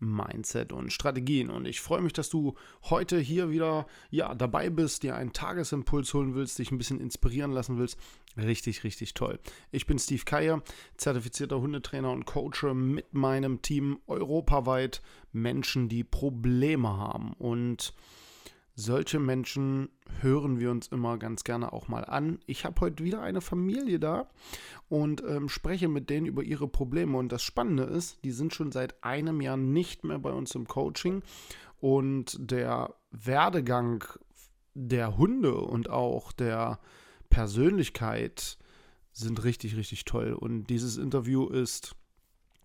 Mindset und Strategien. Und ich freue mich, dass du heute hier wieder ja, dabei bist, dir einen Tagesimpuls holen willst, dich ein bisschen inspirieren lassen willst. Richtig, richtig toll. Ich bin Steve Keier, zertifizierter Hundetrainer und Coach mit meinem Team europaweit Menschen, die Probleme haben. Und solche Menschen hören wir uns immer ganz gerne auch mal an. Ich habe heute wieder eine Familie da und ähm, spreche mit denen über ihre Probleme. Und das Spannende ist, die sind schon seit einem Jahr nicht mehr bei uns im Coaching. Und der Werdegang der Hunde und auch der Persönlichkeit sind richtig, richtig toll. Und dieses Interview ist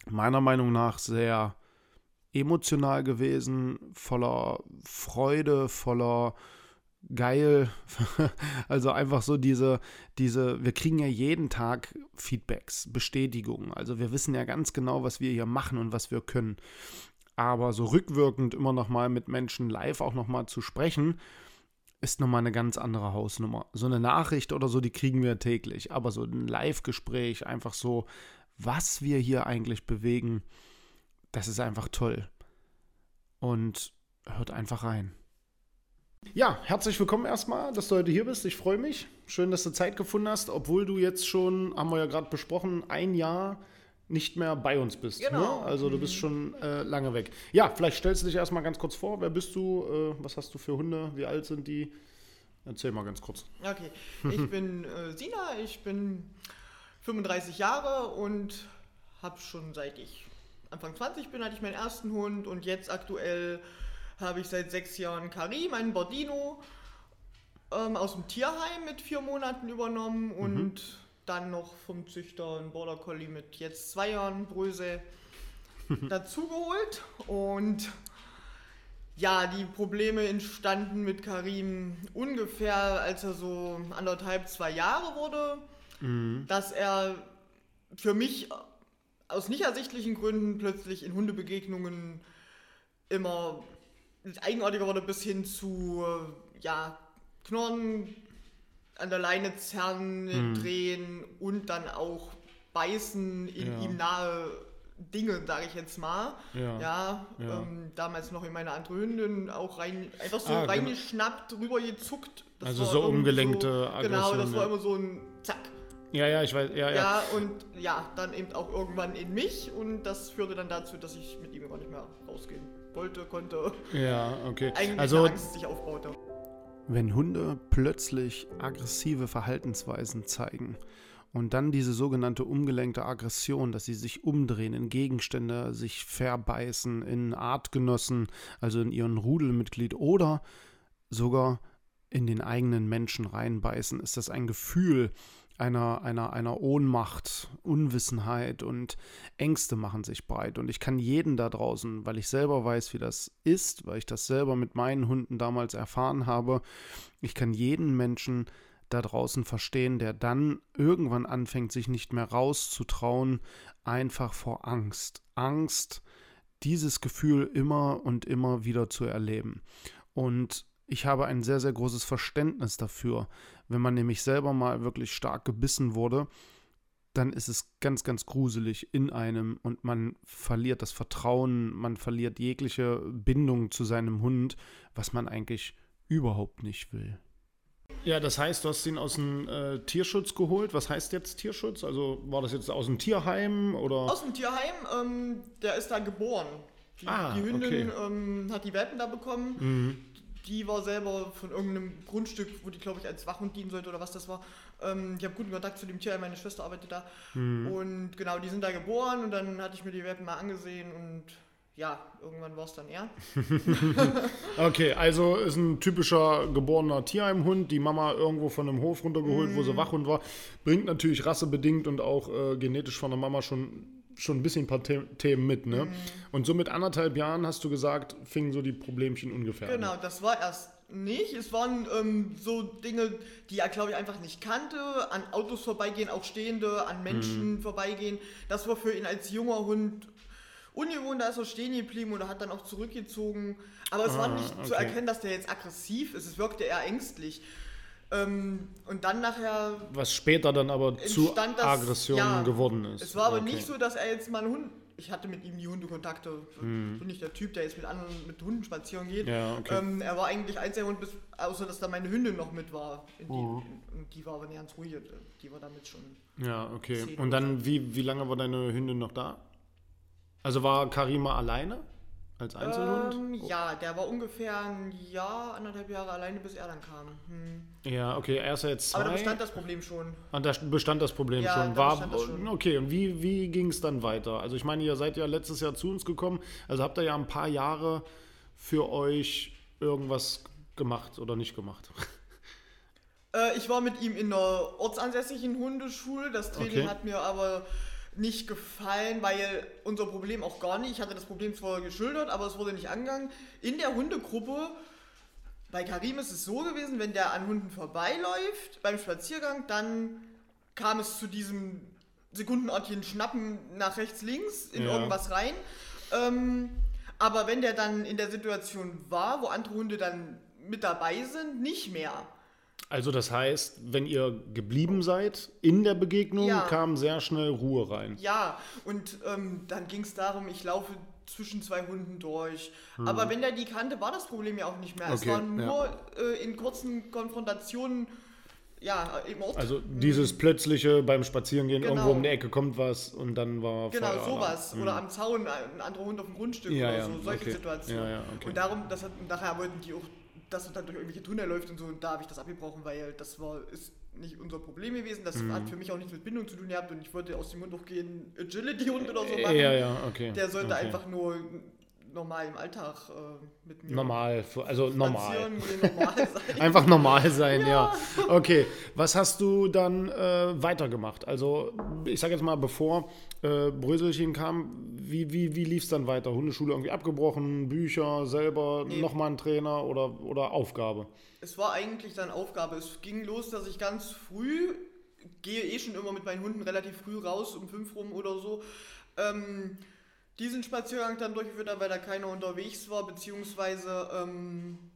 meiner Meinung nach sehr emotional gewesen, voller Freude, voller geil. also einfach so diese, diese, wir kriegen ja jeden Tag Feedbacks, Bestätigungen. Also wir wissen ja ganz genau, was wir hier machen und was wir können. Aber so rückwirkend immer nochmal mit Menschen live auch nochmal zu sprechen, ist nochmal eine ganz andere Hausnummer. So eine Nachricht oder so, die kriegen wir täglich. Aber so ein Live-Gespräch, einfach so, was wir hier eigentlich bewegen, das ist einfach toll. Und hört einfach rein. Ja, herzlich willkommen erstmal, dass du heute hier bist. Ich freue mich. Schön, dass du Zeit gefunden hast, obwohl du jetzt schon, haben wir ja gerade besprochen, ein Jahr nicht mehr bei uns bist. Genau. Ne? Also du bist schon äh, lange weg. Ja, vielleicht stellst du dich erstmal ganz kurz vor. Wer bist du? Äh, was hast du für Hunde? Wie alt sind die? Erzähl mal ganz kurz. Okay, ich bin äh, Sina, ich bin 35 Jahre und habe schon seit ich Anfang 20 bin, hatte ich meinen ersten Hund und jetzt aktuell habe ich seit sechs Jahren Karim, einen Bordino, ähm, aus dem Tierheim mit vier Monaten übernommen mhm. und mhm. dann noch vom Züchter einen Border Collie mit jetzt zwei Jahren Bröse dazugeholt und ja, die Probleme entstanden mit Karim ungefähr, als er so anderthalb, zwei Jahre wurde, mhm. dass er für mich aus nicht ersichtlichen Gründen plötzlich in Hundebegegnungen immer eigenartiger wurde bis hin zu ja, Knurren, an der Leine zerren, hm. drehen und dann auch beißen in ja. ihm nahe Dinge, sage ich jetzt mal. Ja. ja, ja. Ähm, damals noch in meine andere Hündin auch rein, einfach so ah, genau. reingeschnappt, genau. rübergezuckt. Also so umgelenkte so, Aggression. Genau, das war immer so ein Zack. Ja, ja, ich weiß, ja, ja. Ja, und ja, dann eben auch irgendwann in mich und das führte dann dazu, dass ich mit ihm gar nicht mehr rausgehen wollte, konnte. Ja, okay. Eigentlich also, Angst sich aufbaute. Wenn Hunde plötzlich aggressive Verhaltensweisen zeigen und dann diese sogenannte umgelenkte Aggression, dass sie sich umdrehen in Gegenstände, sich verbeißen in Artgenossen, also in ihren Rudelmitglied oder sogar in den eigenen Menschen reinbeißen, ist das ein Gefühl, einer, einer, einer Ohnmacht, Unwissenheit und Ängste machen sich breit. Und ich kann jeden da draußen, weil ich selber weiß, wie das ist, weil ich das selber mit meinen Hunden damals erfahren habe, ich kann jeden Menschen da draußen verstehen, der dann irgendwann anfängt, sich nicht mehr rauszutrauen, einfach vor Angst. Angst, dieses Gefühl immer und immer wieder zu erleben. Und ich habe ein sehr, sehr großes Verständnis dafür. Wenn man nämlich selber mal wirklich stark gebissen wurde, dann ist es ganz, ganz gruselig in einem und man verliert das Vertrauen, man verliert jegliche Bindung zu seinem Hund, was man eigentlich überhaupt nicht will. Ja, das heißt, du hast ihn aus dem äh, Tierschutz geholt. Was heißt jetzt Tierschutz? Also war das jetzt aus dem Tierheim oder? Aus dem Tierheim. Ähm, der ist da geboren. Die, ah, die Hündin okay. ähm, hat die Welpen da bekommen. Mhm die war selber von irgendeinem Grundstück, wo die, glaube ich, als Wachhund dienen sollte oder was das war, Ähm, ich habe guten Kontakt zu dem Tier, meine Schwester arbeitet da. Und genau, die sind da geboren und dann hatte ich mir die Welpen mal angesehen und ja, irgendwann war es dann er. Okay, also ist ein typischer geborener Tierheimhund, die Mama irgendwo von einem Hof runtergeholt, wo sie Wachhund war. Bringt natürlich rassebedingt und auch äh, genetisch von der Mama schon, schon ein bisschen ein paar The Themen mit, ne? Und so mit anderthalb Jahren, hast du gesagt, fingen so die Problemchen ungefähr an. Genau, das war erst nicht. Es waren ähm, so Dinge, die er, glaube ich, einfach nicht kannte. An Autos vorbeigehen, auch stehende, an Menschen vorbeigehen. Das war für ihn als junger Hund ungewohnt. Da ist er stehen geblieben oder hat dann auch zurückgezogen. Aber es war Ah, nicht zu okay. erkennen, dass der jetzt aggressiv ist. Es wirkte eher ängstlich. Ähm, und dann nachher Was später dann aber zu das, Aggressionen ja, geworden ist. Es war aber Okay. nicht so, dass er jetzt mal einen Hund. Ich hatte mit ihm die Hundekontakte. Hm. Bin nicht der Typ, der jetzt mit anderen mit Hunden spazieren geht. Ja, okay. ähm, er war eigentlich einziger Hund, bis, außer dass da meine Hündin noch mit war. Die, und die war aber nicht ganz ruhig. Die war damit schon. Ja, okay. Und dann, wie, wie lange war deine Hündin noch da? Also war Karima alleine als Einzelhund? Ähm, ja, der war ungefähr ein Jahr, anderthalb Jahre alleine, bis er dann kam. Hm. Ja, okay, er ist ja jetzt zwei. Aber da bestand das Problem schon. Und da bestand das Problem Ja, schon. War, schon. Okay, und wie, wie ging es dann weiter? Also ich meine, ihr seid ja letztes Jahr zu uns gekommen, also habt ihr ja ein paar Jahre für euch irgendwas gemacht oder nicht gemacht. Äh, ich war mit ihm in einer ortsansässigen Hundeschule. Das Training Okay. hat mir aber nicht gefallen, weil unser Problem auch gar nicht. Ich hatte das Problem zwar geschildert, aber es wurde nicht angegangen. In der Hundegruppe, bei Karim ist es so gewesen, wenn der an Hunden vorbeiläuft beim Spaziergang, dann kam es zu diesem sekundenartigen Schnappen nach rechts, links in Ja. irgendwas rein. Ähm, aber wenn der dann in der Situation war, wo andere Hunde dann mit dabei sind, nicht mehr. Also das heißt, wenn ihr geblieben seid in der Begegnung, Ja. kam sehr schnell Ruhe rein. Ja, und ähm, dann ging es darum, ich laufe zwischen zwei Hunden durch. Aber wenn der die kannte, war das Problem ja auch nicht mehr. es Hm. Okay, war nur äh, in kurzen Konfrontationen, ja, im Ort. Also dieses plötzliche beim Spazierengehen Genau. irgendwo um die Ecke kommt was und dann war Genau, Feueralarm. sowas. Oder am Zaun ein anderer Hund auf dem Grundstück Ja, oder ja, so, solche okay. Situationen. Ja, ja, okay. Und darum, das hat, nachher wollten die auch, dass er dann durch irgendwelche Tunnel läuft und so, und da habe ich das abgebrochen, weil das war, ist nicht unser Problem gewesen. Das Mhm. hat für mich auch nichts mit Bindung zu tun gehabt und ich wollte aus dem Hund auch gehen Agility-Hund oder so machen. Ja, ja, okay. Der sollte okay. einfach nur normal im Alltag äh, mit mir normal, also normal. normal. Einfach normal sein, ja. Okay, was hast du dann äh, weitergemacht? Also, ich sage jetzt mal, bevor äh, Bröselchen kam, wie, wie, wie lief es dann weiter? Hundeschule irgendwie abgebrochen, Bücher, selber, Nee. nochmal ein Trainer oder, oder Aufgabe? Es war eigentlich dann Aufgabe. Es ging los, dass ich ganz früh, gehe eh schon immer mit meinen Hunden relativ früh raus, um fünf rum oder so, ähm, diesen Spaziergang dann durchgeführt habe, weil da keiner unterwegs war, beziehungsweise ähm,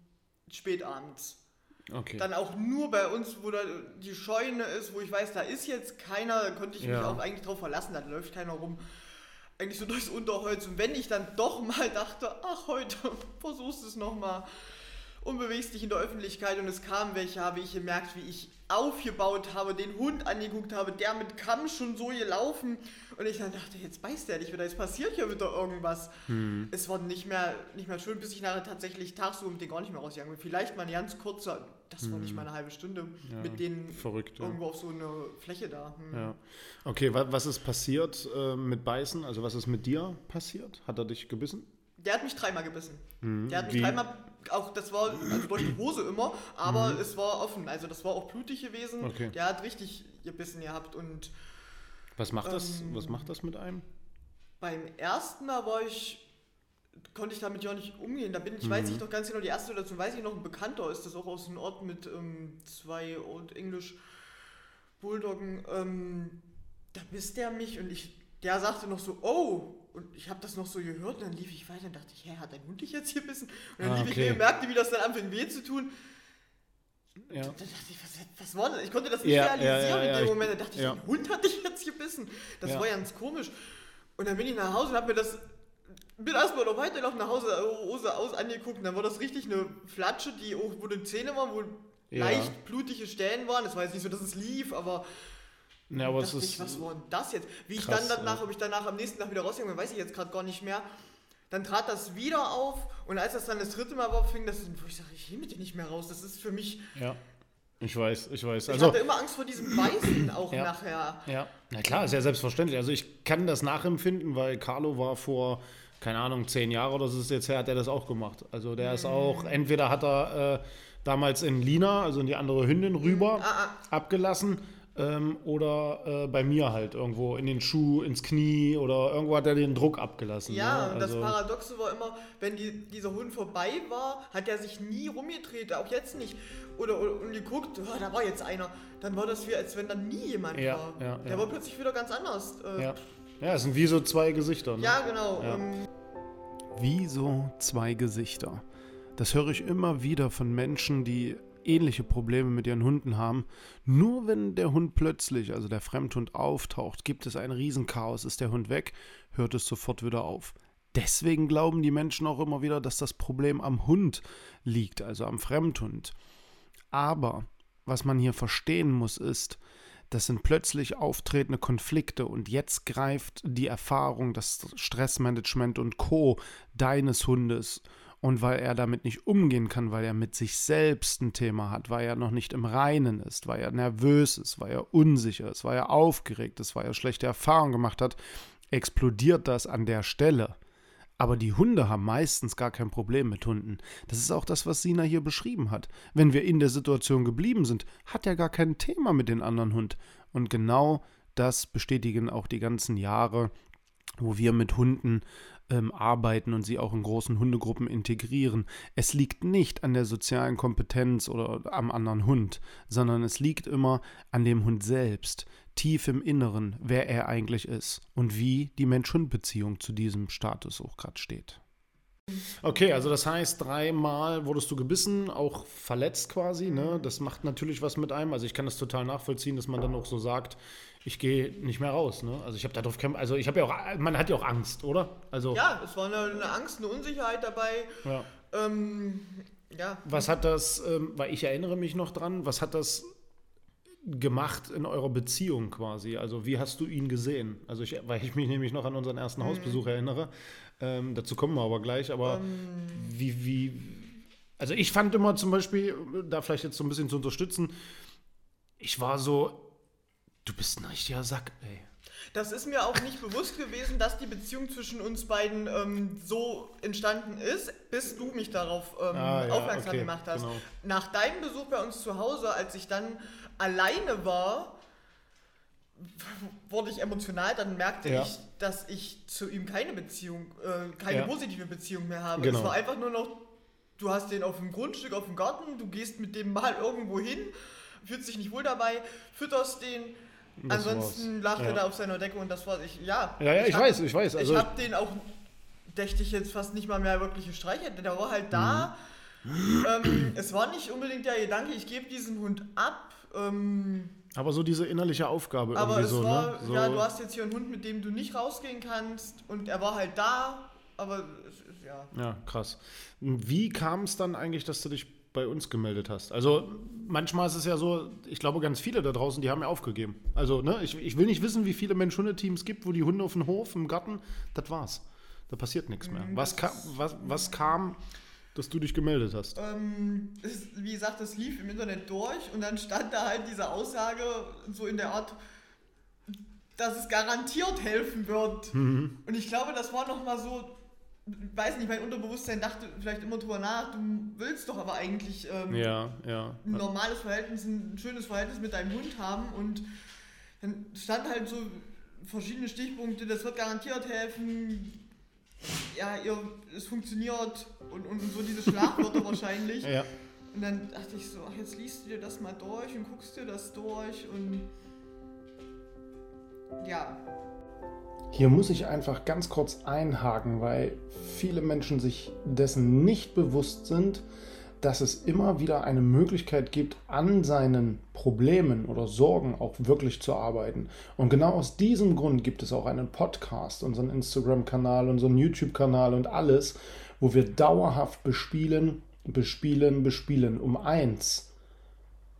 spät abends. Okay. Dann auch nur bei uns, wo da die Scheune ist, wo ich weiß, da ist jetzt keiner, da konnte ich mich Ja. auch eigentlich drauf verlassen, da läuft keiner rum. Eigentlich so durchs Unterholz. Und wenn ich dann doch mal dachte, ach, heute versuchst du es nochmal und bewegst dich in der Öffentlichkeit und es kamen welche, habe ich gemerkt, wie ich aufgebaut habe, den Hund angeguckt habe, der mit Kamm schon so gelaufen und ich dann dachte, jetzt beißt der dich wieder, jetzt passiert hier wieder irgendwas. Hm. Es war nicht mehr, nicht mehr schön, bis ich nachher tatsächlich tagsüber mit denen gar nicht mehr rausgegangen bin. Vielleicht mal ein ganz kurzer, das war nicht mal eine halbe Stunde, Hm. Ja, mit denen verrückt, ja. irgendwo auf so eine Fläche da. Hm. Ja. Okay, wa was ist passiert äh, mit Beißen? Also, was ist mit dir passiert? Hat er dich gebissen? Der hat mich dreimal gebissen. Der hat mich Hm. Wie? dreimal, auch das war also durch die Hose immer, aber es war offen. Also das war auch blutig gewesen. Mhm. Okay. Der hat richtig gebissen gehabt und Was macht das, Ähm, was macht das mit einem? beim ersten Mal war ich, konnte ich damit ja nicht umgehen. Da bin ich, weiß Mhm. ich noch ganz genau, die erste Situation weiß ich noch, ein Bekannter ist das auch aus einem Ort mit ähm, zwei Old English Bulldoggen. Ähm, da biss der mich und ich, der sagte noch so, oh, und ich habe das noch so gehört und dann lief ich weiter und dachte ich, hä, hat dein Hund dich jetzt hier bissen? Und dann Ah, lief ich okay. mir und merkte, wie das dann anfing weh zu tun. Ja. Da dachte ich, was, was war das? Ich konnte das nicht Ja, realisieren ja, ja, in dem ich- Moment. Da dachte ich, ja. ein Hund hat dich jetzt gebissen. Das Ja. war ganz komisch. Und dann bin ich nach Hause und habe mir das, bin erstmal noch weitergelaufen nach Hause, Hose aus angeguckt. Und dann war das richtig eine Flatsche, die auch, wo die Zähne waren, wo leicht blutige Stellen waren. Es war jetzt nicht so, dass es lief, aber Ja, aber es ist. ich, was war denn das jetzt? Wie ich krass, dann danach, ja. ob ich danach am nächsten Tag wieder rausgegangen bin, weiß ich jetzt gerade gar nicht mehr. Dann trat das wieder auf und als das dann das dritte Mal war, fing das, wo ich sage, ich gehe mit dir nicht mehr raus. Das ist für mich ja. Ich weiß, ich weiß. Ich Also, hatte immer Angst vor diesem Weißen auch Ja. nachher. ja, na klar, ist ja selbstverständlich. Also ich kann das nachempfinden, weil Carlo war vor, keine Ahnung, zehn Jahren oder so ist es jetzt her, hat er das auch gemacht. Also der ist auch, entweder hat er äh, damals in Lina, also in die andere Hündin, rüber Ah, abgelassen ähm, oder äh, bei mir halt irgendwo in den Schuh, ins Knie oder irgendwo hat er den Druck abgelassen. Ja, ne? und das Also- Paradoxe war immer, wenn die, dieser Hund vorbei war, hat er sich nie rumgedreht, auch jetzt nicht. Oder, oder und geguckt, oh, da war jetzt einer. Dann war das wie, als wenn da nie jemand Ja, war. ja, Der ja. war plötzlich wieder ganz anders. Äh, Ja. ja, es sind wie so zwei Gesichter. Ne? ja, genau. Ja. Ähm, Wie so zwei Gesichter. Das höre ich immer wieder von Menschen, die ähnliche Probleme mit ihren Hunden haben. Nur wenn der Hund plötzlich, also der Fremdhund, auftaucht, gibt es ein Riesenchaos. Ist der Hund weg, hört es sofort wieder auf. Deswegen glauben die Menschen auch immer wieder, dass das Problem am Hund liegt, also am Fremdhund. Aber was man hier verstehen muss, ist, das sind plötzlich auftretende Konflikte und jetzt greift die Erfahrung, das Stressmanagement und Co. deines Hundes. Und weil er damit nicht umgehen kann, weil er mit sich selbst ein Thema hat, weil er noch nicht im Reinen ist, weil er nervös ist, weil er unsicher ist, weil er aufgeregt ist, weil er schlechte Erfahrungen gemacht hat, explodiert das an der Stelle. Aber die Hunde haben meistens gar kein Problem mit Hunden. Das ist auch das, was Sina hier beschrieben hat. Wenn wir in der Situation geblieben sind, hat er gar kein Thema mit den anderen Hund. Und genau das bestätigen auch die ganzen Jahre, wo wir mit Hunden ähm, arbeiten und sie auch in großen Hundegruppen integrieren. Es liegt nicht an der sozialen Kompetenz oder am anderen Hund, sondern es liegt immer an dem Hund selbst, tief im Inneren, wer er eigentlich ist und wie die Mensch-Hund-Beziehung zu diesem Status auch gerade steht. Okay, also das heißt, dreimal wurdest du gebissen, auch verletzt quasi. Ne? Das macht natürlich was mit einem. Also ich kann das total nachvollziehen, dass man dann auch so sagt, ich gehe nicht mehr raus. Ne? Also ich habe darauf kein, also ich habe ja auch, man hat ja auch Angst, oder? Also ja, es war eine, eine Angst, eine Unsicherheit dabei. ja. Ähm, ja, was hat das, ähm, weil ich erinnere mich noch dran, was hat das gemacht in eurer Beziehung quasi? Also wie hast du ihn gesehen? Also ich, weil ich mich nämlich noch an unseren ersten Hausbesuch erinnere. Ähm, dazu kommen wir aber gleich. Aber wie, wie, also ich fand immer zum Beispiel, da vielleicht jetzt so ein bisschen zu unterstützen, ich war so, du bist ein richtiger Sack, ey. Das ist mir auch nicht bewusst gewesen, dass die Beziehung zwischen uns beiden ähm, so entstanden ist, bis du mich darauf ähm, Ah, ja, aufmerksam okay, gemacht hast. genau. Nach deinem Besuch bei uns zu Hause, als ich dann alleine war, wurde ich emotional, dann merkte Ja. ich, dass ich zu ihm keine Beziehung, äh, keine Ja. positive Beziehung mehr habe. Genau. Es war einfach nur noch, du hast den auf dem Grundstück, auf dem Garten, du gehst mit dem mal irgendwo hin, fühlst dich nicht wohl dabei, fütterst den. Das Ansonsten war's. lag er Ja. da auf seiner Decke und das war ich. Ja, Ja, ja, ich hab- weiß, ich weiß, also- ich habe den auch, dächte ich jetzt fast nicht mal mehr wirklich gestreichelt. Der war halt da. Mhm. Ähm, es war nicht unbedingt der Gedanke, ich gebe diesen Hund ab. Ähm, Aber so diese innerliche Aufgabe aber irgendwie es so, war, ne? So, ja, du hast jetzt hier einen Hund, mit dem du nicht rausgehen kannst und er war halt da. Aber es ist, ja. Ja, krass. Wie kam es dann eigentlich, dass du dich bei uns gemeldet hast? Also manchmal ist es ja so, ich glaube ganz viele da draußen, die haben ja aufgegeben. Also ne, ich, ich will nicht wissen, wie viele Mensch-Hunde-Teams gibt, wo die Hunde auf dem Hof, im Garten, das war's. Da passiert nichts mehr. Mhm, Was, das ka was, was kam, dass du dich gemeldet hast? Ähm, es, wie gesagt, das lief im Internet durch und dann stand da halt diese Aussage so in der Art, dass es garantiert helfen wird. Mhm. Und ich glaube, das war nochmal so, weiß nicht, mein Unterbewusstsein dachte vielleicht immer drüber nach, du willst doch aber eigentlich ähm, Ja, ja. ein normales Verhältnis, ein schönes Verhältnis mit deinem Hund haben und dann stand halt so verschiedene Stichpunkte, das wird garantiert helfen, ja, ihr, es funktioniert und, und so diese Schlagwörter wahrscheinlich. Ja. Und dann dachte ich so, ach, jetzt liest du dir das mal durch und guckst dir das durch und ja, Hier muss ich einfach ganz kurz einhaken, weil viele Menschen sich dessen nicht bewusst sind, dass es immer wieder eine Möglichkeit gibt, an seinen Problemen oder Sorgen auch wirklich zu arbeiten. Und genau aus diesem Grund gibt es auch einen Podcast, unseren Instagram-Kanal, unseren YouTube-Kanal und alles, wo wir dauerhaft bespielen, bespielen, bespielen, um eins,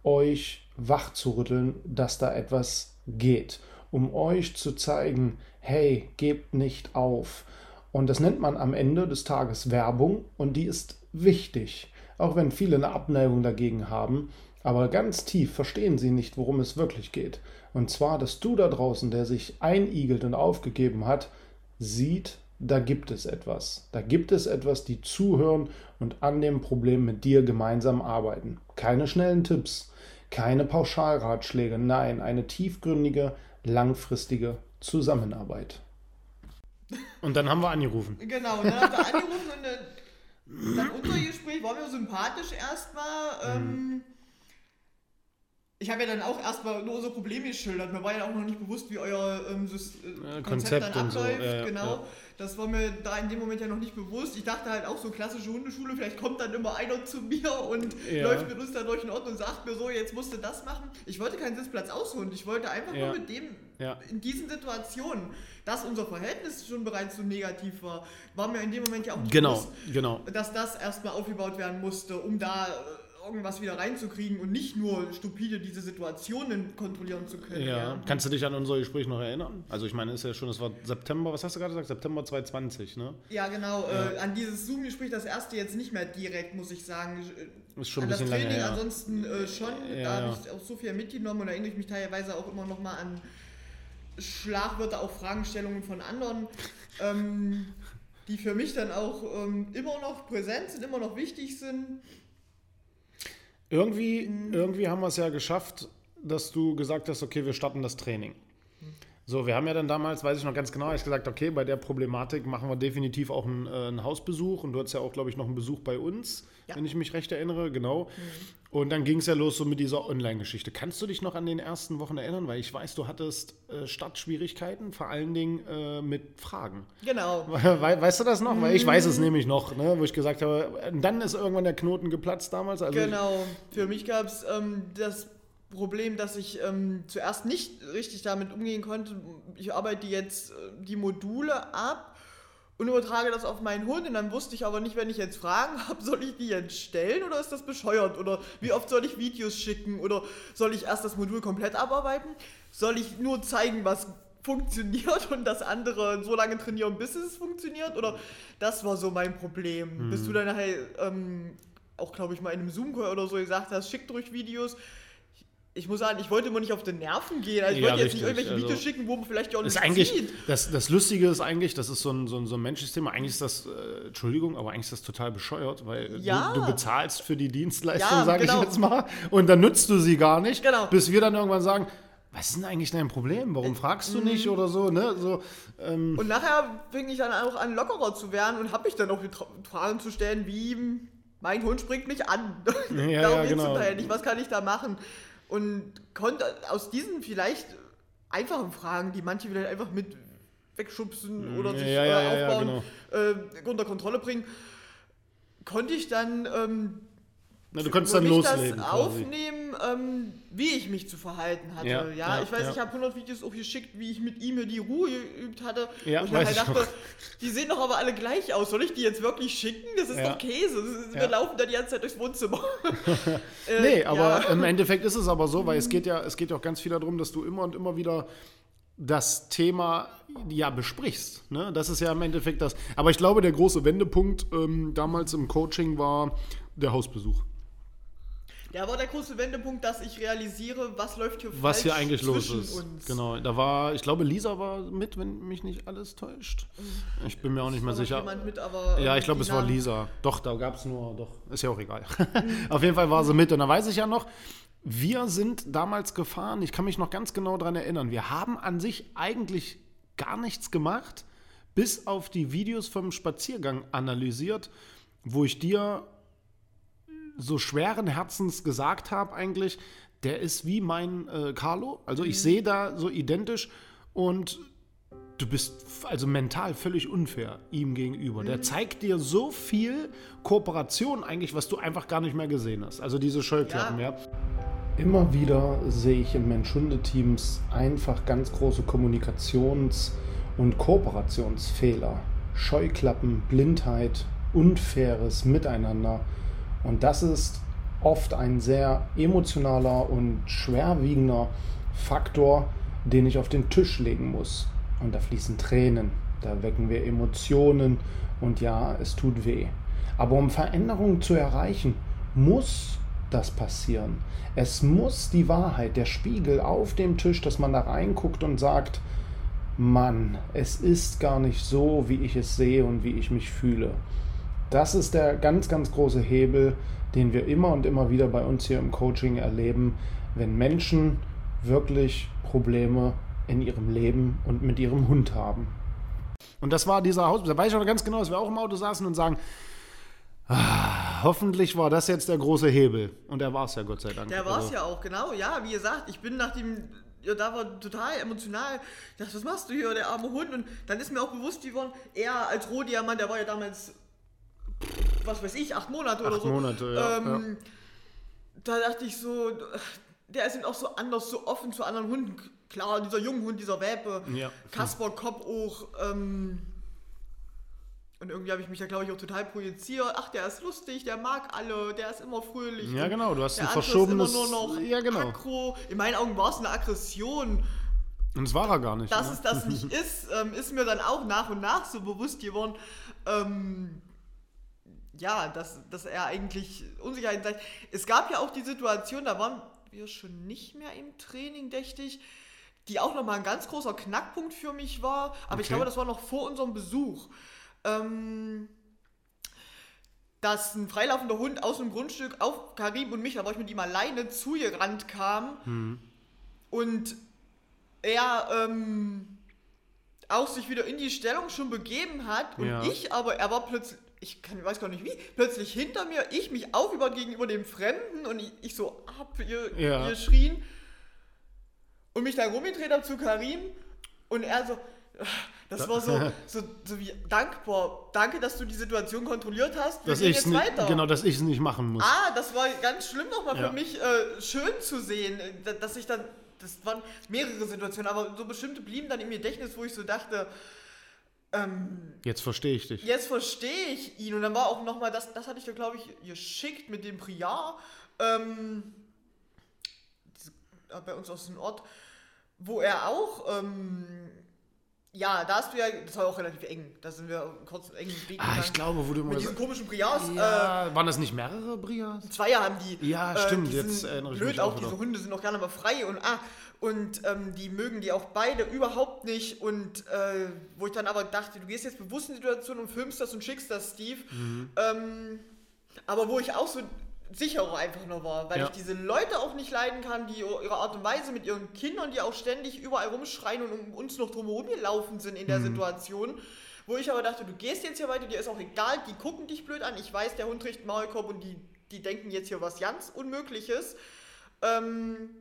euch wach zu rütteln, dass da etwas geht, um euch zu zeigen, hey, gebt nicht auf. Und das nennt man am Ende des Tages Werbung und die ist wichtig, auch wenn viele eine Abneigung dagegen haben. aber ganz tief verstehen sie nicht, worum es wirklich geht. Und zwar, dass du da draußen, der sich einigelt und aufgegeben hat, sieht, da gibt es etwas. Da gibt es etwas, die zuhören und an dem Problem mit dir gemeinsam arbeiten. Keine schnellen Tipps, keine Pauschalratschläge, nein, eine tiefgründige, langfristige Zusammenarbeit. Und dann haben wir angerufen. Genau, und dann haben wir angerufen und dann, dann unser Gespräch war mir sympathisch erstmal. Ähm, ich habe ja dann auch erstmal nur unsere Probleme geschildert. Mir war ja auch noch nicht bewusst, wie euer ähm, Konzept, ja, Konzept, dann abläuft. So. Ja, genau. Ja. Das war mir da in dem Moment ja noch nicht bewusst. Ich dachte halt auch so klassische Hundeschule, vielleicht kommt dann immer einer zu mir und läuft mit uns da durch den Ort und sagt mir so, jetzt musst du das machen. Ich wollte keinen Sitzplatz ausholen. Ich wollte einfach nur mit dem in diesen Situationen, dass unser Verhältnis schon bereits so negativ war, war mir in dem Moment ja auch nicht genau, bewusst, genau. dass das erstmal aufgebaut werden musste, um da irgendwas wieder reinzukriegen und nicht nur stupide diese Situationen kontrollieren zu können. Ja. ja. Kannst du dich an unser Gespräch noch erinnern? Also ich meine, ist ja schon, das war September, was hast du gerade gesagt? September 2020, ne? Ja, genau. Ja. Äh, an dieses Zoom-Gespräch, das erste jetzt nicht mehr direkt, muss ich sagen. Ist schon ein bisschen Training, lange her. Ansonsten äh, schon, ja, da habe ich auch so viel mitgenommen und erinnere ich mich teilweise auch immer noch mal an Schlagwörter, auch Fragestellungen von anderen. ähm, die für mich dann auch ähm, immer noch präsent sind, immer noch wichtig sind. Irgendwie, mhm. irgendwie haben wir es ja geschafft, dass du gesagt hast, okay, wir starten das Training. So, wir haben ja dann damals, weiß ich noch ganz genau, ich gesagt, okay, bei der Problematik machen wir definitiv auch einen, äh, einen Hausbesuch und du hattest ja auch, glaube ich, noch einen Besuch bei uns, ja. wenn ich mich recht erinnere, genau. Mhm. Und dann ging es ja los so mit dieser Online-Geschichte. Kannst du dich noch an den ersten Wochen erinnern? Weil ich weiß, du hattest äh, Startschwierigkeiten, vor allen Dingen äh, mit Fragen. Genau. We weißt du das noch? Mhm. Weil ich weiß es mhm. nämlich noch, ne? wo ich gesagt habe, dann ist irgendwann der Knoten geplatzt damals. Also genau, für mich gab es ähm, das Problem, dass ich ähm, zuerst nicht richtig damit umgehen konnte. Ich arbeite jetzt äh, die Module ab und übertrage das auf meinen Hund und dann wusste ich aber nicht, wenn ich jetzt Fragen habe, soll ich die jetzt stellen oder ist das bescheuert oder wie oft soll ich Videos schicken oder soll ich erst das Modul komplett abarbeiten? Soll ich nur zeigen, was funktioniert und das andere so lange trainieren, bis es funktioniert oder das war so mein Problem. Mhm. Bis du dann nachher ähm, auch, glaube ich, mal in einem Zoom-Call oder so gesagt hast, schickt durch Videos ich muss sagen, ich wollte immer nicht auf den Nerven gehen. Also ich ja, wollte jetzt richtig. nicht irgendwelche also, Videos schicken, wo man vielleicht auch nicht ist eigentlich, sieht. Das, das Lustige ist eigentlich, das ist so ein, so ein, so ein menschliches Thema. Eigentlich ist das, äh, Entschuldigung, aber eigentlich ist das total bescheuert, weil ja. du, du, bezahlst für die Dienstleistung, ja, sage genau. ich jetzt mal, und dann nutzt du sie gar nicht, genau. bis wir dann irgendwann sagen, was ist denn eigentlich dein Problem? Warum fragst du nicht mhm. oder so? Ne? so ähm. Und nachher fing ich dann auch an, lockerer zu werden und habe mich dann auch die Fragen zu stellen, wie mein Hund springt mich an. Ja, Darum ja, genau. nicht. Was kann ich da machen? Und konnte aus diesen vielleicht einfachen Fragen, die manche vielleicht einfach mit wegschubsen mhm. oder sich ja, ja, äh, aufbauen, ja, genau. äh, unter Kontrolle bringen, konnte ich dann ähm, na, du konntest dann loslegen. Das aufnehmen, ähm, wie ich mich zu verhalten hatte. Ja, ja, ja ich weiß, ja. ich habe 100 Videos auch geschickt, wie ich mit ihm die Ruhe geübt hatte. Ja, und ich halt dachte, die sehen doch aber alle gleich aus. Soll ich die jetzt wirklich schicken? Das ist doch Käse. Ist, wir laufen da die ganze Zeit durchs Wohnzimmer. äh, nee, aber im Endeffekt ist es aber so, weil es geht ja, es geht ja auch ganz viel darum, dass du immer und immer wieder das Thema ja besprichst. Ne? Das ist ja im Endeffekt das. Aber ich glaube, der große Wendepunkt ähm, damals im Coaching war der Hausbesuch. Ja, war der große Wendepunkt, dass ich realisiere, was läuft hier Was hier eigentlich los ist. Uns. Genau, da war, ich glaube, Lisa war mit, wenn mich nicht alles täuscht. Mhm. Ich bin mir auch nicht mehr sicher. Mit, aber, ja, ich glaube, es war Lisa. Doch, da gab es nur, doch, ist ja auch egal. Mhm. Auf jeden Fall war sie mit und da weiß ich ja noch, wir sind damals gefahren, ich kann mich noch ganz genau daran erinnern, wir haben an sich eigentlich gar nichts gemacht, bis auf die Videos vom Spaziergang analysiert, wo ich dir so schweren Herzens gesagt habe eigentlich, der ist wie mein äh, Carlo. Also ich mhm. sehe da so identisch und du bist also mental völlig unfair ihm gegenüber. Mhm. Der zeigt dir so viel Kooperation eigentlich, was du einfach gar nicht mehr gesehen hast. Also diese Scheuklappen, ja. ja. Immer wieder sehe ich in Mensch-Hunde-Teams einfach ganz große Kommunikations- und Kooperationsfehler. Scheuklappen, Blindheit, unfaires Miteinander. Und das ist oft ein sehr emotionaler und schwerwiegender Faktor, den ich auf den Tisch legen muss. Und da fließen Tränen, da wecken wir Emotionen und ja, es tut weh. Aber um Veränderungen zu erreichen, muss das passieren. Es muss die Wahrheit, der Spiegel auf dem Tisch, dass man da reinguckt und sagt, Mann, es ist gar nicht so, wie ich es sehe und wie ich mich fühle. Das ist der ganz, ganz große Hebel, den wir immer und immer wieder bei uns hier im Coaching erleben, wenn Menschen wirklich Probleme in ihrem Leben und mit ihrem Hund haben. Und das war dieser Haus, da weiß ich auch ganz genau, dass wir auch im Auto saßen und sagen, ah, hoffentlich war das jetzt der große Hebel. Und der war es ja, Gott sei Dank. Der war es Also, ja auch, genau. Ja, wie gesagt, ich bin nach dem, ja, da war total emotional. Ich dachte, was machst du hier, der arme Hund? Und dann ist mir auch bewusst geworden, er als Rohdiamant, der war ja damals, was weiß ich, acht Monate oder Acht so. Monate, ja, ähm, Da dachte ich so, der ist auch so anders, so offen zu anderen Hunden. Klar, dieser Junghund, dieser Welpe, Ja. Kasper Kopp auch. Ähm, und irgendwie habe ich mich da, glaube ich, auch total projiziert. Ach, der ist lustig, der mag alle, der ist immer fröhlich. Ja, genau, du hast der ein verschobenes- Immer nur noch Ja, genau. aggro. In meinen Augen war es eine Aggression. Und es war er gar nicht. Dass ne? es das nicht ist, ähm, ist mir dann auch nach und nach so bewusst geworden. Ähm, ja, dass, dass er eigentlich Unsicherheiten zeigt. Es gab ja auch die Situation, da waren wir schon nicht mehr im Training, dächte ich, die auch nochmal ein ganz großer Knackpunkt für mich war. Aber ich Okay. glaube, das war noch vor unserem Besuch. Ähm, dass ein freilaufender Hund aus dem Grundstück auf Karim und mich, da war ich mit ihm alleine, zu ihr gerannt kam. Mhm. Und er ähm, auch sich wieder in die Stellung schon begeben hat. Und Ja. ich aber, er war plötzlich, ich kann, weiß gar nicht wie, plötzlich hinter mir, ich mich aufgebaut gegenüber dem Fremden und ich, ich so ab, ihr, Ja. ihr schrien. Und mich dann rumgedreht habe zu Karim und er so, das war so, so, so wie dankbar. Danke, dass du die Situation kontrolliert hast. Wir dass gehen jetzt nicht, weiter. genau, dass ich es nicht machen muss. Ah, das war ganz schlimm nochmal Ja. für mich, äh, schön zu sehen, äh, da- dass ich dann, das waren mehrere Situationen, aber so bestimmte blieben dann im Gedächtnis, wo ich so dachte, ähm, Jetzt verstehe ich dich. jetzt verstehe ich ihn. Und dann war auch nochmal, das, das hatte ich ja, glaube ich, geschickt mit dem Priar, ähm, äh, bei uns aus dem Ort, wo er auch, ähm, ja, da hast du ja, das war auch relativ eng, da sind wir kurz engen Weg Ah, ich gegangen. glaube, wo du immer mit diesen komischen Priars, äh, ja, Waren das nicht mehrere Brias? Zweier haben die. Ja, stimmt, die jetzt erinnere ich blöd mich auch, auch diese. Hunde sind auch gerne mal frei und ah, und ähm, die mögen die auch beide überhaupt nicht. Und äh, wo ich dann aber dachte, du gehst jetzt bewusst in die Situation und filmst das und schickst das, Steve. Mhm. Ähm, aber wo ich auch so sicherer einfach nur war, weil Ja. ich diese Leute auch nicht leiden kann, die ihre Art und Weise mit ihren Kindern, die auch ständig überall rumschreien und um uns noch drumherum gelaufen sind in Mhm. der Situation. Wo ich aber dachte, du gehst jetzt hier weiter, dir ist auch egal, die gucken dich blöd an. Ich weiß, der Hund trägt einen Maulkorb und die, die denken jetzt hier was ganz Unmögliches. Ähm,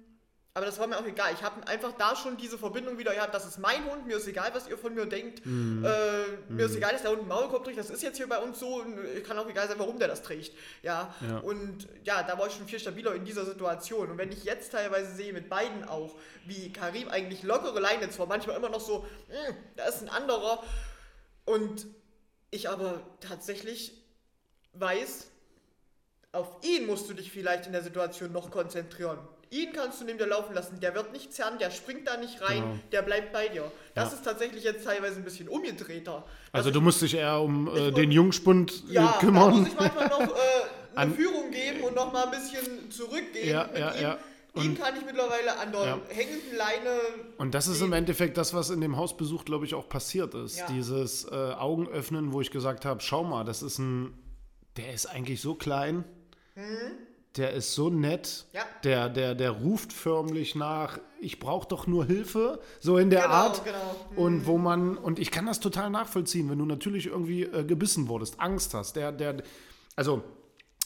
aber das war mir auch egal. Ich habe einfach da schon diese Verbindung wieder gehabt, das ist mein Hund, mir ist egal, was ihr von mir denkt. Mhm. Äh, mir ist egal, dass der Hund einen Maulkorb trägt, das ist jetzt hier bei uns so und äh, kann auch egal sein, warum der das trägt. Ja. Ja. Und ja, da war ich schon viel stabiler in dieser Situation. Und wenn ich jetzt teilweise sehe, mit beiden auch, wie Karim eigentlich lockere Leine zwar manchmal immer noch so, "Hm, da ist ein anderer. Und ich aber tatsächlich weiß, auf ihn musst du dich vielleicht in der Situation noch konzentrieren. Ihn kannst du neben dir laufen lassen, der wird nicht zerren, der springt da nicht rein, Genau. der bleibt bei dir. Das Ja. ist tatsächlich jetzt teilweise ein bisschen umgedrehter. Also du musst dich eher um äh, den Jungspund äh, ja, da kümmern. muss ich manchmal noch äh, eine An- Führung geben und noch mal ein bisschen zurückgehen. Ja, mit ja, ihm. ja. Ihn Und- kann ich mittlerweile an der Ja. hängenden Leine. Und das ist im Endeffekt das, was in dem Hausbesuch, glaube ich, auch passiert ist. Ja. Dieses äh, Augenöffnen, wo ich gesagt habe, schau mal, das ist ein, der ist eigentlich so klein, der ist so nett, Mhm. Ja. der, der, der ruft förmlich nach, ich brauche doch nur Hilfe, so in der Genau, Art. genau. Und wo man, und ich kann das total nachvollziehen, wenn du natürlich irgendwie äh, gebissen wurdest, Angst hast, der, der, also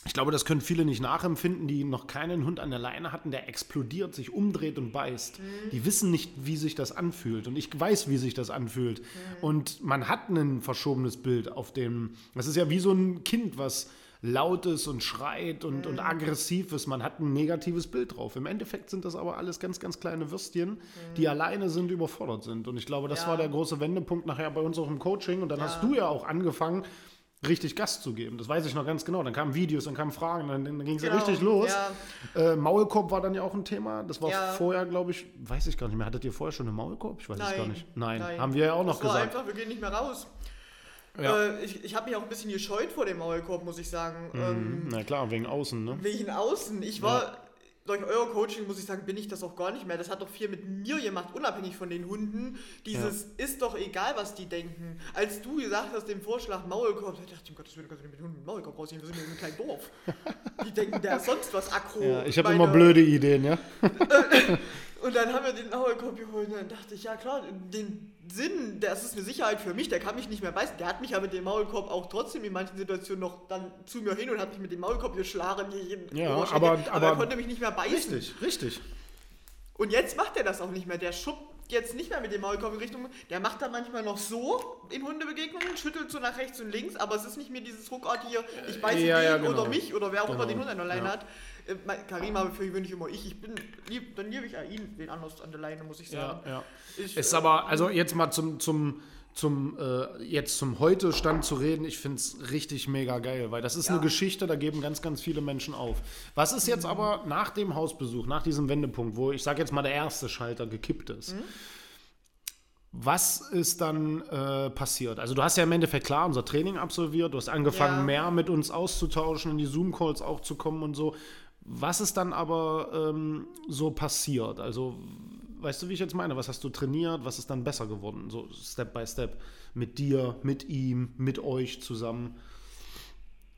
ich glaube, das können viele nicht nachempfinden, die noch keinen Hund an der Leine hatten, der explodiert, sich umdreht und beißt. Die wissen nicht, wie sich das anfühlt. Und ich weiß, wie sich das anfühlt. Und man hat ein verschobenes Bild auf dem. Das ist ja wie so ein Kind, was laut ist und schreit und, und aggressiv ist. Man hat ein negatives Bild drauf. Im Endeffekt sind das aber alles ganz, ganz kleine Würstchen, die alleine sind, überfordert sind. Und ich glaube, das Ja. war der große Wendepunkt nachher bei uns auch im Coaching. Und dann hast du ja auch angefangen, richtig Gas zu geben. Das weiß ich noch ganz genau. Dann kamen Videos, dann kamen Fragen, dann, dann ging es ja Genau, richtig los. ja. Äh, Maulkorb war dann ja auch ein Thema. Das war Ja. vorher, glaube ich, weiß ich gar nicht mehr. Hattet ihr vorher schon einen Maulkorb? Ich weiß es gar nicht. Nein, nein. haben wir ja auch noch das war gesagt. einfach, wir gehen nicht mehr raus. Ja. Äh, ich ich habe mich auch ein bisschen gescheut vor dem Maulkorb, muss ich sagen. Mhm. Ähm, Na klar, wegen außen, ne? wegen außen. Ich war, durch euer Coaching, muss ich sagen, bin ich das auch gar nicht mehr. Das hat doch viel mit mir gemacht, unabhängig von den Hunden. Dieses ist doch egal, was die denken. Als du gesagt hast, den Vorschlag Maulkorb, da dachte ich, um Gottes Willen, kannst du nicht mit Hunden mit Maulkorb rausgehen, wir sind ja in einem kleinen Dorf. Die denken, der ist sonst was aggro. Ja, ich habe immer blöde Ideen, ja? Und dann haben wir den Maulkorb geholt und dann dachte ich, ja klar, den Sinn, das ist eine Sicherheit für mich, der kann mich nicht mehr beißen. Der hat mich ja mit dem Maulkorb auch trotzdem in manchen Situationen noch dann zu mir hin und hat mich mit dem Maulkorb geschlagen. Ja, aber- er aber- konnte mich nicht mehr beißen. richtig. Und jetzt macht er das auch nicht mehr. Der schuppt jetzt nicht mehr mit dem Maulkorb in Richtung. Der macht da manchmal noch so in Hundebegegnungen, schüttelt so nach rechts und links, aber es ist nicht mehr dieses ruckartige, ich beiße Ja, den ja, genau. oder mich oder wer auch immer Genau. den Hund an der Leine Ja. hat. Äh, Karim habe für gewöhnlich immer ich. Ich bin lieb, dann liebe ich ihn, den anders an der Leine, muss ich sagen. Ja, ja. Ich, Ist äh, aber, also jetzt mal zum, zum, zum äh, jetzt zum Heute-Stand zu reden, ich finde es richtig mega geil, weil das ist Ja. eine Geschichte, da geben ganz, ganz viele Menschen auf. Was ist jetzt aber nach dem Hausbesuch, nach diesem Wendepunkt, wo ich sage jetzt mal der erste Schalter gekippt ist? Was ist dann äh, passiert? Also du hast ja im Endeffekt klar unser Training absolviert, du hast angefangen Ja. mehr mit uns auszutauschen, in die Zoom-Calls auch zu kommen und so. Was ist dann aber ähm, so passiert? Also weißt du, wie ich jetzt meine? Was hast du trainiert? Was ist dann besser geworden? So Step by Step. Mit dir, mit ihm, mit euch zusammen.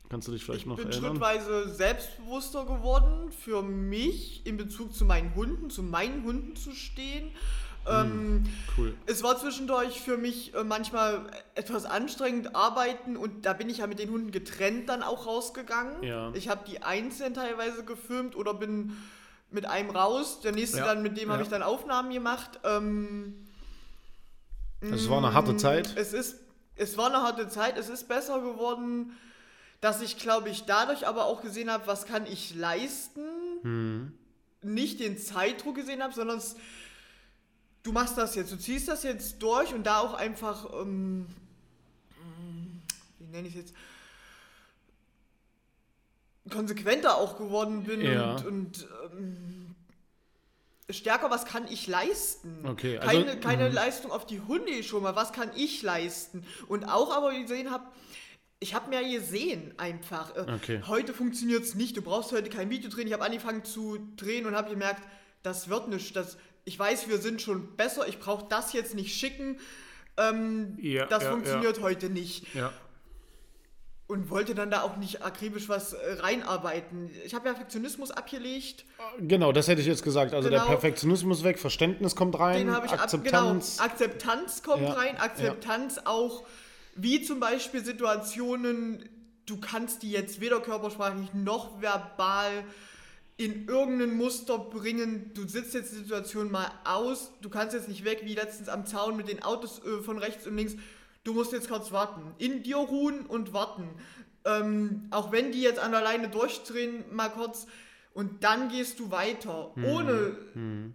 Kannst du dich vielleicht Ich noch bin erinnern? schrittweise selbstbewusster geworden, für mich in Bezug zu meinen Hunden, zu meinen Hunden zu stehen. Ähm, Cool. Es war zwischendurch für mich äh, manchmal etwas anstrengend arbeiten und da bin ich ja mit den Hunden getrennt dann auch rausgegangen. Ja. Ich habe die einzeln teilweise gefilmt oder bin mit einem raus, der nächste Ja, dann, mit dem habe ja. ich dann Aufnahmen gemacht. Ähm, es war eine harte Zeit. es ist, es war eine harte Zeit, es ist besser geworden, dass ich, glaube ich, dadurch aber auch gesehen habe, was kann ich leisten, Hm. nicht den Zeitdruck gesehen habe, sondern es, du machst das jetzt, du ziehst das jetzt durch und da auch einfach, ähm, wie nenne ich es jetzt, konsequenter auch geworden bin Ja. und, und ähm, stärker, was kann ich leisten? Okay, also- keine keine Leistung auf die Hunde schon mal, was kann ich leisten? Und auch aber gesehen habe, ich habe mehr gesehen einfach. Äh, Okay. Heute funktioniert es nicht, du brauchst heute kein Video drehen. Ich habe angefangen zu drehen und habe gemerkt, das wird nicht. Das, ich weiß, wir sind schon besser, ich brauche das jetzt nicht schicken. Ähm, Ja, das ja, funktioniert heute nicht. Ja. Und wollte dann da auch nicht akribisch was äh, reinarbeiten. Ich habe Perfektionismus abgelegt. Genau, das hätte ich jetzt gesagt. Also der Genau. Perfektionismus weg, Verständnis kommt rein, Den habe ich Akzeptanz. Ab, genau, Akzeptanz kommt Ja, rein. Akzeptanz auch, wie zum Beispiel Situationen, du kannst die jetzt weder körpersprachlich noch verbal in irgendein Muster bringen. Du sitzt jetzt die Situation mal aus, du kannst jetzt nicht weg, wie letztens am Zaun mit den Autos äh, von rechts und links. Du musst jetzt kurz warten. In dir ruhen und warten. Ähm, auch wenn die jetzt an der Leine durchdrehen, mal kurz. Und dann gehst du weiter. Ohne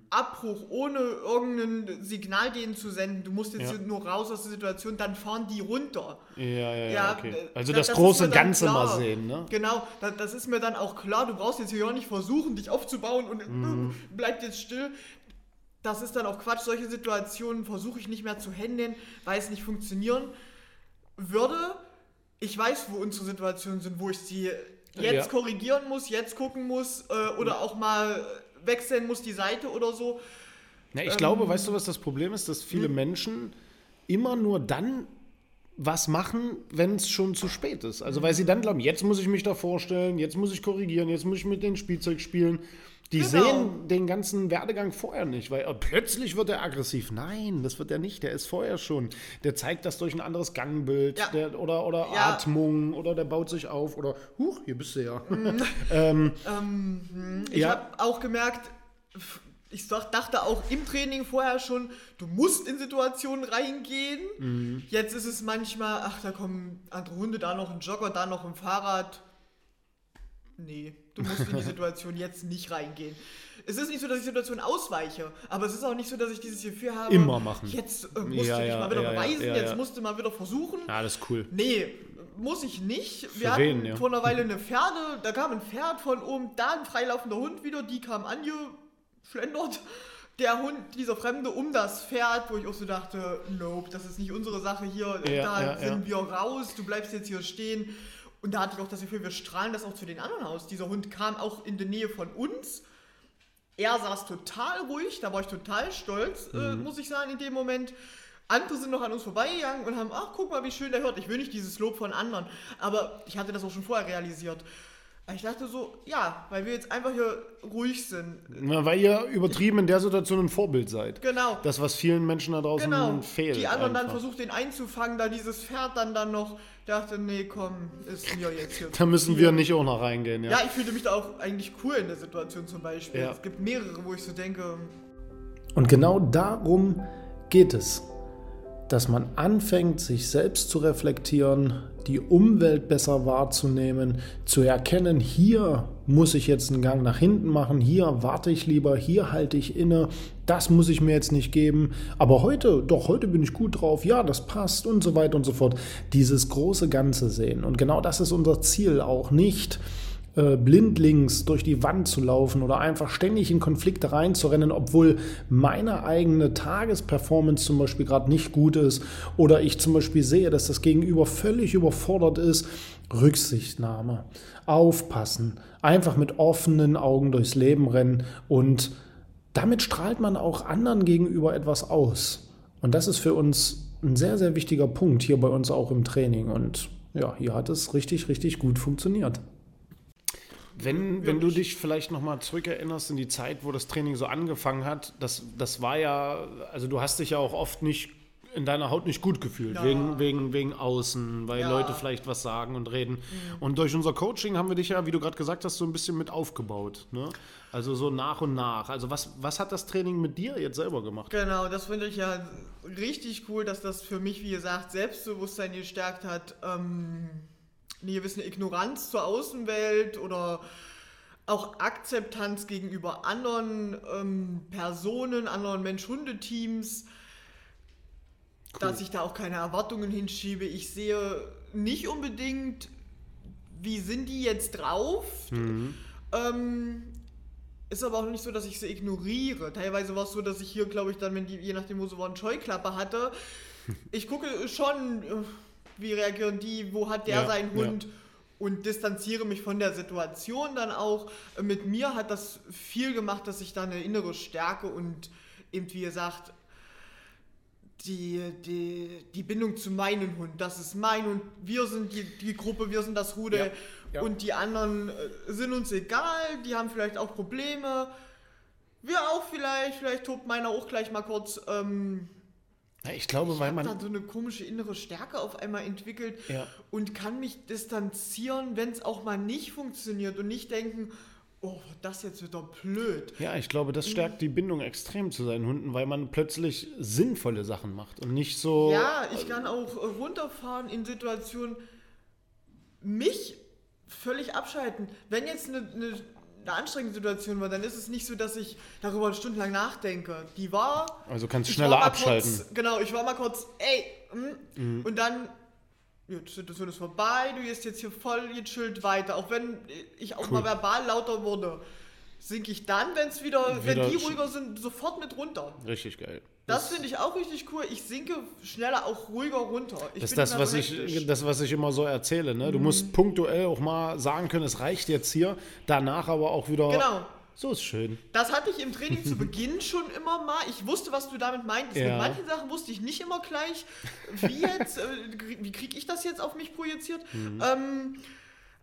Abbruch, ohne irgendein Signal denen zu senden. Du musst jetzt Ja. nur raus aus der Situation, dann fahren die runter. Ja, ja, ja, Ja, okay. äh, Also da- das, das große Ganze klar. mal sehen, ne? Genau, da, das ist mir dann auch klar. Du brauchst jetzt hier auch nicht versuchen, dich aufzubauen und Mhm. bleib jetzt still. Das ist dann auch Quatsch. Solche Situationen versuche ich nicht mehr zu handeln, weil es nicht funktionieren würde. Ich weiß, wo unsere Situationen sind, wo ich sie jetzt Ja. korrigieren muss, jetzt gucken muss äh, oder auch mal wechseln muss die Seite oder so. Ja, ich Ähm, glaube, weißt du, was das Problem ist? Dass viele hm. Menschen immer nur dann was machen, wenn es schon zu spät ist. Also weil sie dann glauben, jetzt muss ich mich da vorstellen, jetzt muss ich korrigieren, jetzt muss ich mit dem Spielzeug spielen. Die Genau. sehen den ganzen Werdegang vorher nicht, weil äh, plötzlich wird er aggressiv. Nein, das wird er nicht. Der ist vorher schon. Der zeigt das durch ein anderes Gangbild Ja. der, oder, oder Ja. Atmung oder der baut sich auf oder huch, hier bist du ja. Ich Ja. habe auch gemerkt, ich dachte auch im Training vorher schon, du musst in Situationen reingehen. Mhm. Jetzt ist es manchmal, ach, da kommen andere Hunde, da noch ein Jogger, da noch ein Fahrrad. Nee, du musst in die Situation jetzt nicht reingehen. Es ist nicht so, dass ich die Situation ausweiche, aber es ist auch nicht so, dass ich dieses Gefühl habe, Immer machen. jetzt äh, musst Ja, du dich ja, mal wieder ja, beweisen, jetzt musst du mal wieder versuchen. Ja, das ist cool. Nee, muss ich nicht. Für Wir hatten wen, vor einer Weile eine Pferde, da kam ein Pferd von oben, da ein freilaufender Hund wieder, die kam angeschlendert. der Hund, dieser Fremde um das Pferd, wo ich auch so dachte, nope, das ist nicht unsere Sache hier, Ja, da ja, sind ja. wir raus, du bleibst jetzt hier stehen. Und da hatte ich auch das Gefühl, wir strahlen das auch zu den anderen aus. Dieser Hund kam auch in die Nähe von uns. Er saß total ruhig, da war ich total stolz, äh, Mhm. muss ich sagen, in dem Moment. Andere sind noch an uns vorbeigegangen und haben, ach, guck mal, wie schön der hört. Ich will nicht dieses Lob von anderen, aber ich hatte das auch schon vorher realisiert. Ich dachte so, ja, weil wir jetzt einfach hier ruhig sind. Na, weil ihr übertrieben in der Situation ein Vorbild seid. Genau. Das, was vielen Menschen da draußen Genau. fehlt. Die anderen dann einfach. versucht, den einzufangen, da dieses Pferd dann dann noch dachte, nee, komm, ist mir jetzt hier. Da müssen wir nicht auch noch reingehen, ja. Ja, ich fühlte mich da auch eigentlich cool in der Situation zum Beispiel. Ja. Es gibt mehrere, wo ich so denke, Und genau darum geht es, dass man anfängt, sich selbst zu reflektieren, die Umwelt besser wahrzunehmen, zu erkennen, hier muss ich jetzt einen Gang nach hinten machen, hier warte ich lieber, hier halte ich inne, das muss ich mir jetzt nicht geben, aber heute, doch heute bin ich gut drauf, ja, das passt und so weiter und so fort. Dieses große Ganze sehen. Und genau das ist unser Ziel auch nicht äh, blindlings durch die Wand zu laufen oder einfach ständig in Konflikte reinzurennen, obwohl meine eigene Tagesperformance zum Beispiel gerade nicht gut ist oder ich zum Beispiel sehe, dass das Gegenüber völlig überfordert ist. Rücksichtnahme, aufpassen, einfach mit offenen Augen durchs Leben rennen und damit strahlt man auch anderen gegenüber etwas aus. Und das ist für uns ein sehr, sehr wichtiger Punkt hier bei uns auch im Training. Und ja, hier hat es richtig, richtig gut funktioniert. Wenn, wenn du dich vielleicht nochmal zurückerinnerst in die Zeit, wo das Training so angefangen hat, das, das war ja, also du hast dich ja auch oft nicht in deiner Haut nicht gut gefühlt, Ja. wegen, wegen, wegen außen, weil Ja. Leute vielleicht was sagen und reden. Und durch unser Coaching haben wir dich ja, wie du gerade gesagt hast, so ein bisschen mit aufgebaut. Ne? Also so nach und nach. Also was, was hat das Training mit dir jetzt selber gemacht? Genau, das finde ich ja richtig cool, dass das für mich, wie gesagt, Selbstbewusstsein gestärkt hat, ähm, eine gewisse Ignoranz zur Außenwelt oder auch Akzeptanz gegenüber anderen ähm, Personen, anderen Mensch-Hunde-Teams, dass ich da auch keine Erwartungen hinschiebe. Ich sehe nicht unbedingt, wie sind die jetzt drauf. Ähm, ist aber auch nicht so, dass ich sie ignoriere. Teilweise war es so, dass ich hier, glaube ich, dann, wenn die, je nachdem, wo sie waren, Scheuklappe hatte. Ich gucke schon, äh, wie reagieren die, wo hat der Ja, seinen ja. Hund und distanziere mich von der Situation dann auch. Äh, Mit mir hat das viel gemacht, dass ich da eine innere Stärke und eben, wie gesagt, die, die, die Bindung zu meinem Hund, das ist mein Hund, wir sind die, die Gruppe, wir sind das Rudel Ja, ja. und die anderen äh, sind uns egal, die haben vielleicht auch Probleme, wir auch vielleicht, vielleicht tobt meiner auch gleich mal kurz. Ähm, Ja, ich glaube, weil ich habe man. dann so eine komische innere Stärke auf einmal entwickelt Ja. und kann mich distanzieren, wenn es auch mal nicht funktioniert und nicht denken, oh, das jetzt wieder blöd. Ja, ich glaube, das stärkt die Bindung extrem zu seinen Hunden, weil man plötzlich sinnvolle Sachen macht und nicht so. Ja, ich kann auch äh, runterfahren in Situationen, mich völlig abschalten. Wenn jetzt eine, eine, eine anstrengende Situation war, dann ist es nicht so, dass ich darüber stundenlang nachdenke. Die war. Also kannst ich schneller abschalten. Kurz, genau, ich war mal kurz, ey, mm, und dann. Ja, die Situation ist vorbei, du gehst jetzt hier voll gechillt weiter. Auch wenn ich auch mal verbal lauter wurde, sinke ich dann, wenn's wieder, Wieder wenn die ruhiger sind, sofort mit runter. Richtig geil. Das finde ich auch richtig cool. Ich sinke schneller auch ruhiger runter. Ich Das ist das, was ich, das, was ich immer so erzähle. Ne? Du musst punktuell auch mal sagen können, es reicht jetzt hier, danach aber auch wieder. Genau. So ist schön. Das hatte ich im Training zu Beginn schon immer mal. Ich wusste, was du damit meintest. Ja. Mit manchen Sachen wusste ich nicht immer gleich, wie jetzt, äh, wie kriege ich das jetzt auf mich projiziert. Mhm. Ähm,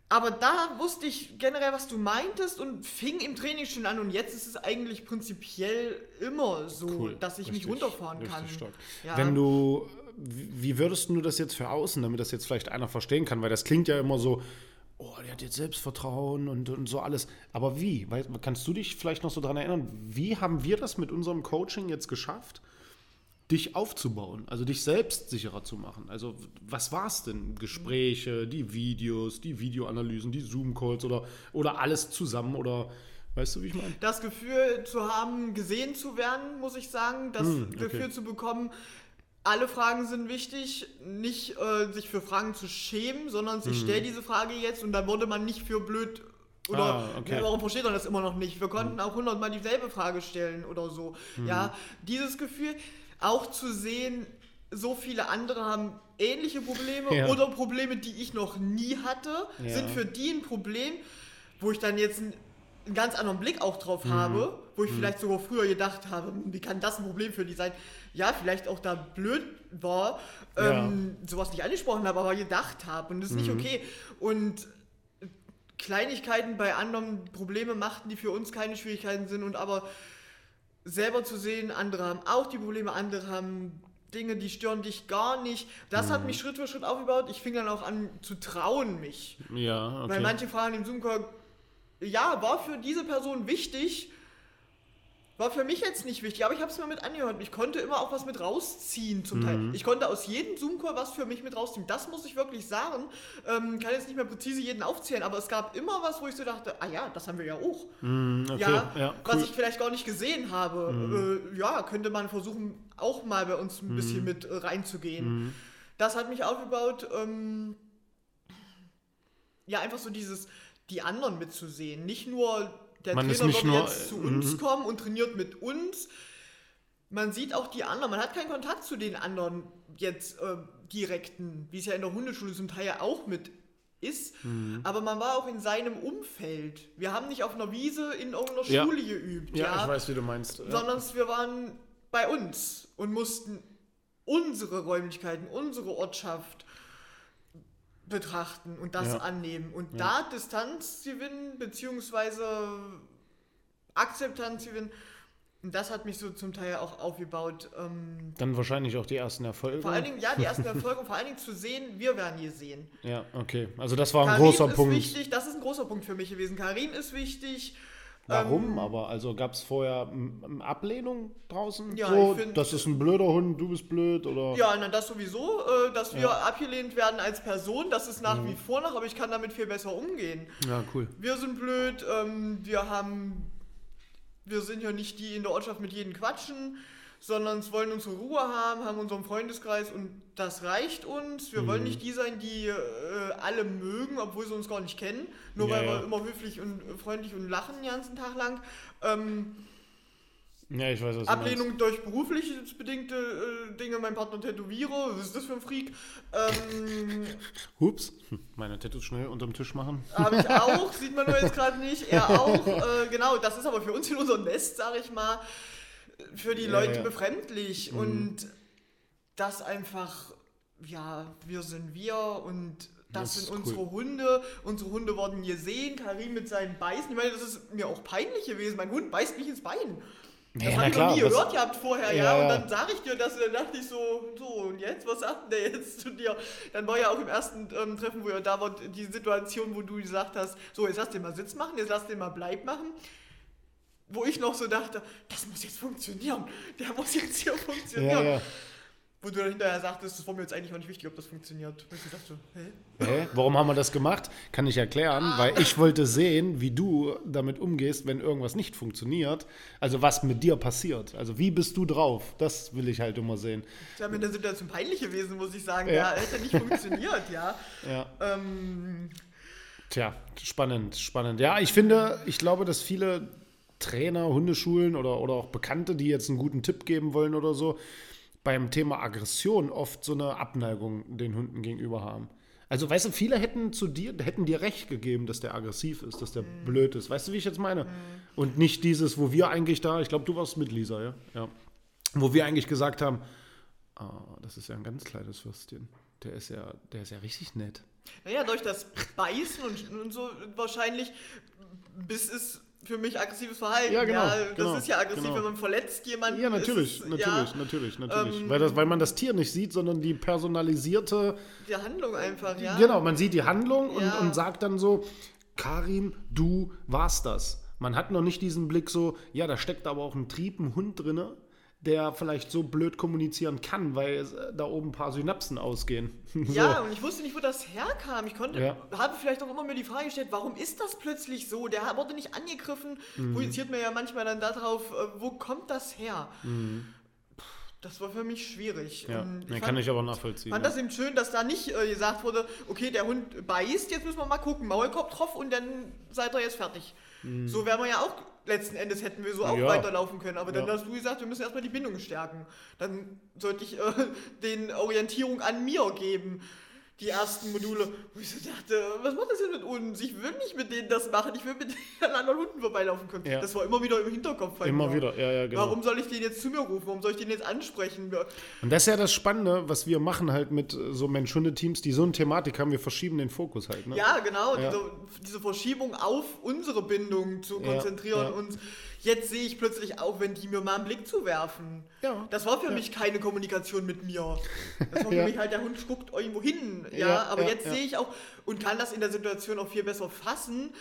aber da wusste ich generell, was du meintest und fing im Training schon an. Und jetzt ist es eigentlich prinzipiell immer so, Cool. dass ich mich Richtig, runterfahren richtig kann. Ja. Wenn du, wie würdest du das jetzt für außen, damit das jetzt vielleicht einer verstehen kann, weil das klingt ja immer so, oh, der hat jetzt Selbstvertrauen und, und so alles. Aber wie? Weil, kannst du dich vielleicht noch so daran erinnern, wie haben wir das mit unserem Coaching jetzt geschafft, dich aufzubauen, also dich selbst sicherer zu machen? Also was war es denn? Gespräche, die Videos, die Videoanalysen, die Zoom-Calls oder, oder alles zusammen oder weißt du, wie ich meine? das Gefühl zu haben, gesehen zu werden, muss ich sagen, das Hm, okay. Gefühl zu bekommen, alle Fragen sind wichtig, nicht äh, sich für Fragen zu schämen, sondern Hm. ich stelle diese Frage jetzt und da wurde man nicht für blöd Oder Ah, okay. warum versteht man das immer noch nicht? Wir konnten auch hundertmal dieselbe Frage stellen oder so. Mhm. Ja, dieses Gefühl, auch zu sehen, so viele andere haben ähnliche Probleme Ja. oder Probleme, die ich noch nie hatte, Ja. sind für die ein Problem, wo ich dann jetzt einen, einen ganz anderen Blick auch drauf Mhm. habe, wo ich vielleicht sogar früher gedacht habe, hm, wie kann das ein Problem für die sein? Ja, vielleicht auch da blöd war, ähm, sowas nicht angesprochen habe, aber gedacht habe und das ist nicht Mhm. okay. Und Kleinigkeiten bei anderen Probleme machten, die für uns keine Schwierigkeiten sind und aber selber zu sehen, andere haben auch die Probleme, andere haben Dinge, die stören dich gar nicht. Das Mhm. hat mich Schritt für Schritt aufgebaut. Ich fing dann auch an zu trauen mich. Ja, okay. Weil manche Fragen im Zoom-Call, ja, war für diese Person wichtig, war für mich jetzt nicht wichtig, aber ich habe es mir mit angehört. Ich konnte immer auch was mit rausziehen zum Mhm. Teil. Ich konnte aus jedem Zoom-Call was für mich mit rausziehen. Das muss ich wirklich sagen. Ähm, kann jetzt nicht mehr präzise jeden aufzählen, aber es gab immer was, wo ich so dachte, ah ja, das haben wir ja auch. Mm, okay, Ja, ja, was cool. Mhm. ich vielleicht gar nicht gesehen habe. Äh, ja, könnte man versuchen, auch mal bei uns ein bisschen mit äh, reinzugehen. Mhm. Das hat mich aufgebaut, ähm, ja, einfach so dieses, die anderen mitzusehen. Nicht nur der Man ist Trainer nicht wird nur, jetzt zu äh, uns mhm. kommen und trainiert mit uns. Man sieht auch die anderen, man hat keinen Kontakt zu den anderen jetzt äh, direkten, wie es ja in der Hundeschule zum Teil ja auch mit ist, Mhm. aber man war auch in seinem Umfeld. Wir haben nicht auf einer Wiese in irgendeiner Ja. Schule geübt, ja, ja, ich weiß, wie du meinst. Ja. sondern wir waren bei uns und mussten unsere Räumlichkeiten, unsere Ortschaft betrachten und das Ja. annehmen und Ja. da Distanz gewinnen beziehungsweise Akzeptanz gewinnen. Und das hat mich so zum Teil auch aufgebaut. Ähm, Dann wahrscheinlich auch die ersten Erfolge. vor allen Dingen, ja, die ersten Erfolge, und vor allen Dingen zu sehen, wir werden hier sehen. Ja, okay. Also das war ein Karim großer ist Punkt. wichtig, das ist ein großer Punkt für mich gewesen. Karim ist wichtig. Warum Ähm, aber? Also gab es vorher m- Ablehnung draußen? Ja, so, ich find- das ist ein blöder Hund, du bist blöd oder? Ja, na, das sowieso, äh, dass wir Ja. Mhm. abgelehnt werden als Person, das ist nach wie vor noch, aber ich kann damit viel besser umgehen. Ja, cool. Wir sind blöd, ähm, wir haben, wir sind ja nicht die in der Ortschaft mit jedem quatschen, sondern es wollen unsere Ruhe haben, haben unseren Freundeskreis und das reicht uns. Wir Mhm. wollen nicht die sein, die äh, alle mögen, obwohl sie uns gar nicht kennen, nur Ja, weil ja. wir immer höflich und freundlich und lachen den ganzen Tag lang. Ähm, Ja, ich weiß, was Ablehnung durch beruflich bedingte äh, Dinge, mein Partner Tätowierer, was ist das für ein Freak? Ähm, Hm, meine Tattoos schnell unterm Tisch machen. Habe ich auch, sieht man nur jetzt gerade nicht. Er auch. Äh, genau, das ist aber für uns in unserem Nest, sage ich mal, für die Leute ja. Mhm. befremdlich. Und das einfach, ja, wir sind wir und das, Das sind cool. unsere Hunde. Unsere Hunde wurden gesehen. Karim mit seinen Beißen. Ich meine, das ist mir auch peinlich gewesen. Mein Hund beißt mich ins Bein. Das Ja, hab na ich noch nie gehört gehabt vorher, ja. Ja, Und dann sage ich dir das und dann dachte ich so, so, und jetzt, was sagt der jetzt zu dir? Dann war ja auch im ersten ähm, Treffen, wo ihr da wart, die Situation, wo du gesagt hast, so, jetzt lass den mal Sitz machen, jetzt lass den mal Bleib machen. Wo ich noch so dachte, das muss jetzt funktionieren. Der muss jetzt hier funktionieren. Ja, ja. Wo du dann hinterher sagtest, das war mir jetzt eigentlich auch nicht wichtig, ob das funktioniert. Und ich dachte, hä? Hä? Warum haben wir das gemacht? Kann ich erklären, weil ich wollte sehen, wie du damit umgehst, wenn irgendwas nicht funktioniert. Also was mit dir passiert. Also wie bist du drauf? Das will ich halt immer sehen. Wäre mir in der Situation peinlich gewesen, muss ich sagen. Ja. Ja, hätte nicht funktioniert, ja. Ja. Ähm, Tja, spannend, spannend. Ja, ich finde, ich glaube, dass viele Trainer, Hundeschulen oder, oder auch Bekannte, die jetzt einen guten Tipp geben wollen oder so, beim Thema Aggression oft so eine Abneigung den Hunden gegenüber haben. Also, weißt du, viele hätten zu dir, hätten dir recht gegeben, dass der aggressiv ist, dass der blöd ist. Weißt du, wie ich jetzt meine? Und nicht dieses, wo wir eigentlich da, ich glaube, du warst mit Lisa, ja? ja. Wo wir eigentlich gesagt haben, ah, das ist ja ein ganz kleines Würstchen. Der ist ja, der ist ja richtig nett. Naja, durch das Beißen und, und so wahrscheinlich, bis es für mich aggressives Verhalten. Ja, genau, das genau, ist ja aggressiv, genau. wenn man verletzt jemanden. Ja, natürlich, ist natürlich, Ja, natürlich, natürlich. ähm, weil, das, weil man das Tier nicht sieht, sondern die personalisierte. die Handlung einfach, ja. Genau, man sieht die Handlung und, Ja. und sagt dann so: Karim, du warst das. Man hat noch nicht diesen Blick so, ja, da steckt aber auch ein Trieb, ein Hund drin, der vielleicht so blöd kommunizieren kann, weil äh, da oben ein paar Synapsen ausgehen. Ja, und ich wusste nicht, wo das herkam. Ich konnte, Ja. habe vielleicht auch immer mir die Frage gestellt, warum ist das plötzlich so? Der wurde nicht angegriffen. Mhm. Projiziert mir ja manchmal dann darauf, äh, wo kommt das her? Mhm. Das war für mich schwierig. Ja, Und nee, fand- kann ich aber nachvollziehen. fand ja. das eben schön, dass da nicht äh, gesagt wurde, okay, der Hund beißt, jetzt müssen wir mal gucken, Maulkorb drauf und dann seid ihr jetzt fertig. So wären wir ja auch, letzten Endes hätten wir so auch. Ja. weiterlaufen können. Aber dann Ja. hast du gesagt, wir müssen erstmal die Bindung stärken. Dann sollte ich äh, den Orientierung an mir geben. Die ersten Module, wo ich so dachte, was macht das denn mit uns? Ich will nicht mit denen das machen, ich will mit den anderen Hunden vorbeilaufen können. Ja. Das war immer wieder im Hinterkopf. bei Immer mir. wieder, ja, ja, genau. Warum soll ich den jetzt zu mir rufen? Warum soll ich den jetzt ansprechen? Und das ist ja das Spannende, was wir machen halt mit so Mensch-Hunde-Teams, die so eine Thematik haben, wir verschieben den Fokus halt. Ne? Ja, genau, Ja. Diese, diese Verschiebung auf unsere Bindung zu konzentrieren. ja. Und jetzt sehe ich plötzlich auch, wenn die mir mal einen Blick zuwerfen. Ja, Das war für mich keine Kommunikation mit mir. Das war für Ja. mich halt, der Hund guckt irgendwo hin. Ja, Ja, aber ja, jetzt ja. sehe ich auch und kann das in der Situation auch viel besser fassen.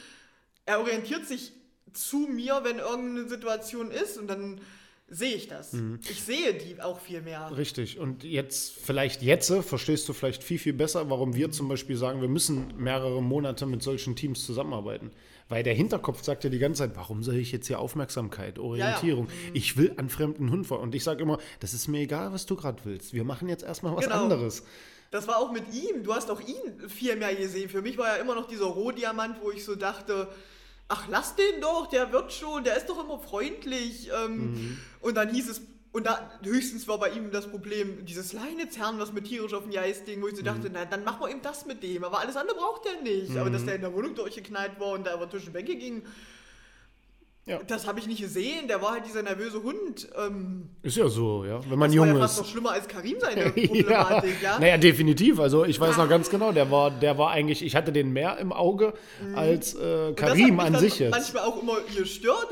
Er orientiert sich zu mir, wenn irgendeine Situation ist und dann sehe ich das. Mhm. Ich sehe die auch viel mehr. Richtig. Und jetzt, vielleicht jetzt, verstehst du vielleicht viel, viel besser, warum wir zum Beispiel sagen, wir müssen mehrere Monate mit solchen Teams zusammenarbeiten. Weil der Hinterkopf sagt ja die ganze Zeit, warum soll ich jetzt hier Aufmerksamkeit, Orientierung? Ich will an fremden Hund vor. Und ich sage immer, das ist mir egal, was du gerade willst. Wir machen jetzt erstmal was Genau. anderes. Das war auch mit ihm. Du hast auch ihn viel mehr gesehen. Für mich war ja immer noch dieser Rohdiamant, wo ich so dachte, ach, lass den doch, der wird schon, der ist doch immer freundlich. Ähm, Mhm. Und dann hieß es, und da höchstens war bei ihm das Problem, dieses Leinezerren, was mit tierisch auf den Geist ging, wo ich so Mhm. dachte, na, dann machen wir eben das mit dem. Aber alles andere braucht er nicht. Aber dass der in der Wohnung durchgeknallt war und da über zwischen Bänke ging, Ja. das habe ich nicht gesehen. Der war halt dieser nervöse Hund. Ähm, Ist ja so, ja. Wenn man das war jung ja fast ist. noch schlimmer als Karim seine ja. Problematik, ja? Naja, definitiv. Also ich weiß noch ganz genau, der war, der war eigentlich, ich hatte den mehr im Auge als äh, Karim an sich jetzt. manchmal auch immer gestört.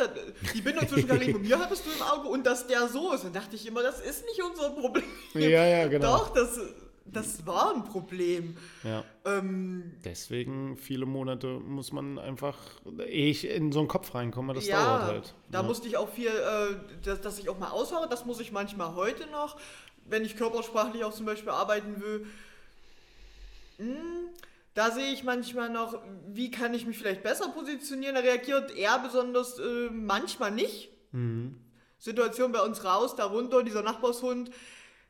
Die Bindung zwischen Karim und mir hattest du im Auge und dass der so ist. Dann dachte ich immer, das ist nicht unser Problem. Ja, ja, genau. Doch, das, das war ein Problem. Ja. Ähm, Deswegen viele Monate muss man einfach, ehe ich in so einen Kopf reinkomme, das ja, dauert halt. da ja. musste ich auch viel, äh, dass, dass ich auch mal aushaue. Das muss ich manchmal heute noch, wenn ich körpersprachlich auch zum Beispiel arbeiten will. Hm, da sehe ich manchmal noch, wie kann ich mich vielleicht besser positionieren. Da reagiert er besonders äh, manchmal nicht. Mhm. Situation bei uns raus, darunter dieser Nachbarshund,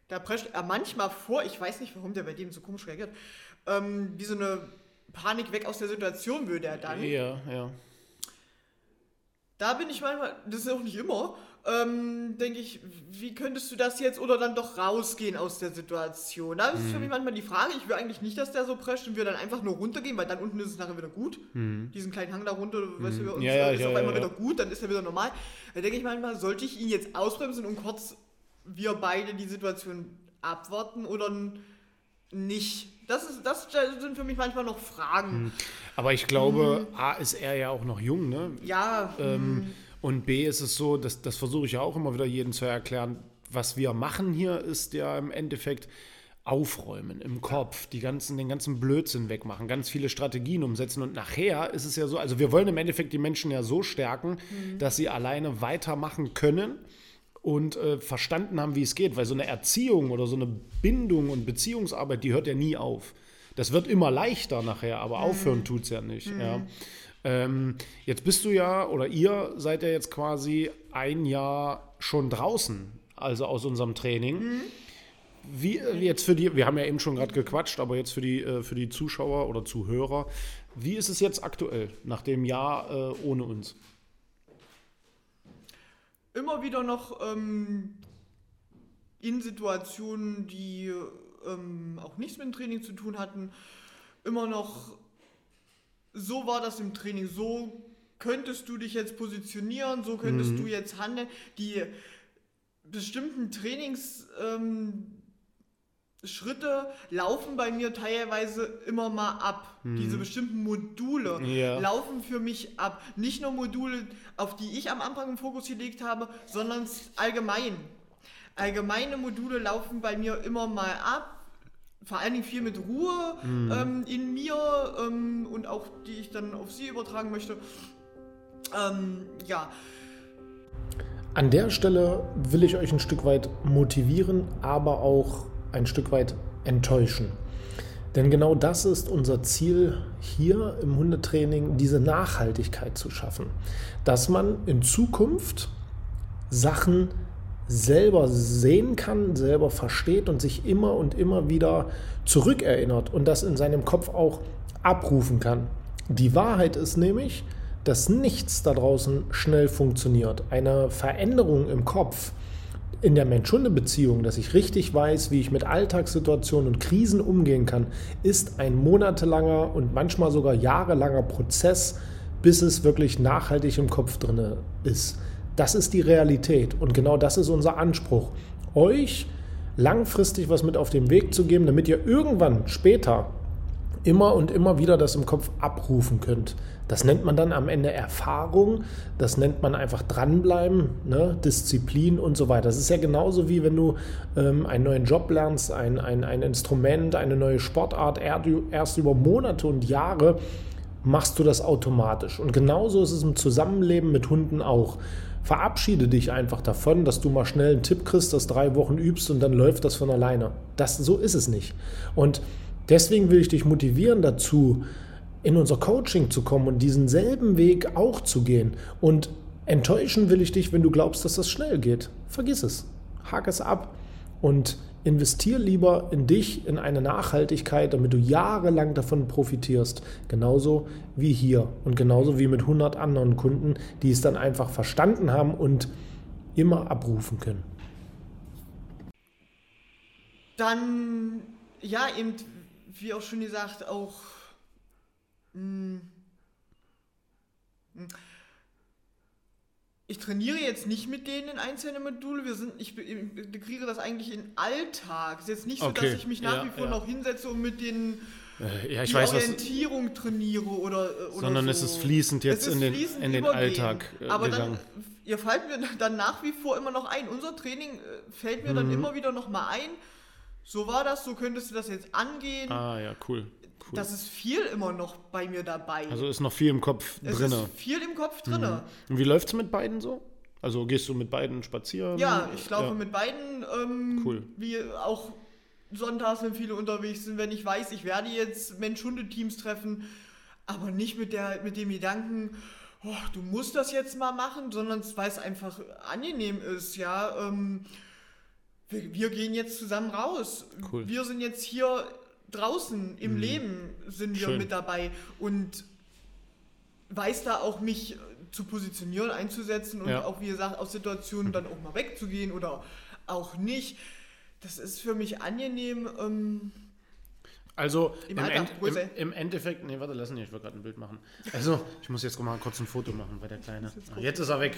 da prescht er manchmal vor, ich weiß nicht, warum der bei dem so komisch reagiert, ähm, wie so eine Panik weg aus der Situation würde er dann. Ja, ja. Da bin ich manchmal, das ist auch nicht immer, ähm, denke ich, wie könntest du das jetzt oder dann doch rausgehen aus der Situation? Da ist Mhm. für mich manchmal die Frage, ich will eigentlich nicht, dass der so prescht und wir dann einfach nur runtergehen, weil dann unten ist es nachher wieder gut. Diesen kleinen Hang da runter, weißt du, Mhm. Ja, ja, ist ja, auf einmal ja. wieder gut, dann ist er wieder normal. Da denke ich manchmal, sollte ich ihn jetzt ausbremsen und kurz wir beide die Situation abwarten oder nicht? Das, ist, das sind für mich manchmal noch Fragen. Aber ich glaube, Mhm. A ist er ja auch noch jung, ne? Ja, Ähm, und B ist es so, dass, das versuche ich ja auch immer wieder jedem zu erklären, was wir machen hier ist ja im Endeffekt aufräumen im Kopf, die ganzen, den ganzen Blödsinn wegmachen, ganz viele Strategien umsetzen und nachher ist es ja so, also wir wollen im Endeffekt die Menschen ja so stärken, dass sie alleine weitermachen können und äh, verstanden haben, wie es geht, weil so eine Erziehung oder so eine Bindung und Beziehungsarbeit, die hört ja nie auf. Das wird immer leichter nachher, aber aufhören tut es ja nicht. Ja. Ähm, jetzt bist du ja, oder ihr seid ja jetzt quasi ein Jahr schon draußen, also aus unserem Training. Wie äh, jetzt für die, wir haben ja eben schon gerade gequatscht, aber jetzt für die, äh, für die Zuschauer oder Zuhörer, wie ist es jetzt aktuell nach dem Jahr äh, ohne uns? Immer wieder noch ähm, in Situationen, die ähm, auch nichts mit dem Training zu tun hatten, immer noch so war das im Training, so könntest du dich jetzt positionieren, so könntest du jetzt handeln. Die bestimmten Trainings ähm, Schritte laufen bei mir teilweise immer mal ab. Diese bestimmten Module Ja. laufen für mich ab. Nicht nur Module, auf die ich am Anfang im Fokus gelegt habe, sondern allgemein. Allgemeine Module laufen bei mir immer mal ab. Vor allen Dingen viel mit Ruhe ähm, in mir ähm, und auch die ich dann auf sie übertragen möchte. Ähm, ja, An der Stelle will ich euch ein Stück weit motivieren, aber auch ein Stück weit enttäuschen. Denn genau das ist unser Ziel hier im Hundetraining, diese Nachhaltigkeit zu schaffen. Dass man in Zukunft Sachen selber sehen kann, selber versteht und sich immer und immer wieder zurückerinnert und das in seinem Kopf auch abrufen kann. Die Wahrheit ist nämlich, dass nichts da draußen schnell funktioniert. Eine Veränderung im Kopf in der Mensch-Hunde-Beziehung, dass ich richtig weiß, wie ich mit Alltagssituationen und Krisen umgehen kann, ist ein monatelanger und manchmal sogar jahrelanger Prozess, bis es wirklich nachhaltig im Kopf drin ist. Das ist die Realität und genau das ist unser Anspruch, euch langfristig was mit auf den Weg zu geben, damit ihr irgendwann später immer und immer wieder das im Kopf abrufen könnt. Das nennt man dann am Ende Erfahrung, das nennt man einfach dranbleiben, ne? Disziplin und so weiter. Das ist ja genauso wie wenn du ähm, einen neuen Job lernst, ein, ein, ein Instrument, eine neue Sportart, erst über Monate und Jahre machst du das automatisch. Und genauso ist es im Zusammenleben mit Hunden auch. Verabschiede dich einfach davon, dass du mal schnell einen Tipp kriegst, das drei Wochen übst und dann läuft das von alleine. Das, so ist es nicht. Und deswegen will ich dich motivieren dazu, in unser Coaching zu kommen und diesen selben Weg auch zu gehen. Und enttäuschen will ich dich, wenn du glaubst, dass das schnell geht. Vergiss es. Hake es ab und investier lieber in dich, in eine Nachhaltigkeit, damit du jahrelang davon profitierst. Genauso wie hier und genauso wie mit 100 anderen Kunden, die es dann einfach verstanden haben und immer abrufen können. Dann, ja, eben, wie auch schon gesagt, auch hm. Hm. Ich trainiere jetzt nicht mit denen in einzelnen Module. Wir sind, ich integriere das eigentlich in Alltag. Es ist jetzt nicht so, okay. dass ich mich nach ja, wie vor ja. noch hinsetze und mit den äh, ja, die weiß, Orientierung was, trainiere oder, äh, oder sondern so. es ist fließend jetzt ist in, den, in den Alltag äh, Aber gegangen. dann, ihr fällt mir dann nach wie vor immer noch ein. Unser Training fällt mir mhm. dann immer wieder noch mal ein. So war das, so könntest du das jetzt angehen. Ah ja, cool. Cool. Das ist viel immer noch bei mir dabei. Also ist noch viel im Kopf drin. Es ist viel im Kopf drin. Mhm. Und wie läuft es mit beiden so? Also gehst du mit beiden spazieren? Ja, ich laufe ja. mit beiden. Ähm, cool. Wie auch sonntags, wenn viele unterwegs sind, wenn ich weiß, ich werde jetzt Mensch-Hunde-Teams treffen, aber nicht mit, der, mit dem Gedanken, oh, du musst das jetzt mal machen, sondern weil es einfach angenehm ist, ja. Ähm, wir, wir, gehen jetzt zusammen raus. Cool. Wir sind jetzt hier draußen im mhm. Leben sind wir Schön. mit dabei und weiß da auch mich zu positionieren, einzusetzen und ja. auch, wie gesagt, aus Situationen dann auch mal wegzugehen oder auch nicht. Das ist für mich angenehm. Ähm, also im, im, End, im, im, Endeffekt, nee, warte, lass mich, ich will gerade ein Bild machen. Also, ich muss jetzt mal kurz ein Foto machen bei der Kleine. Jetzt, ah, jetzt ist er weg.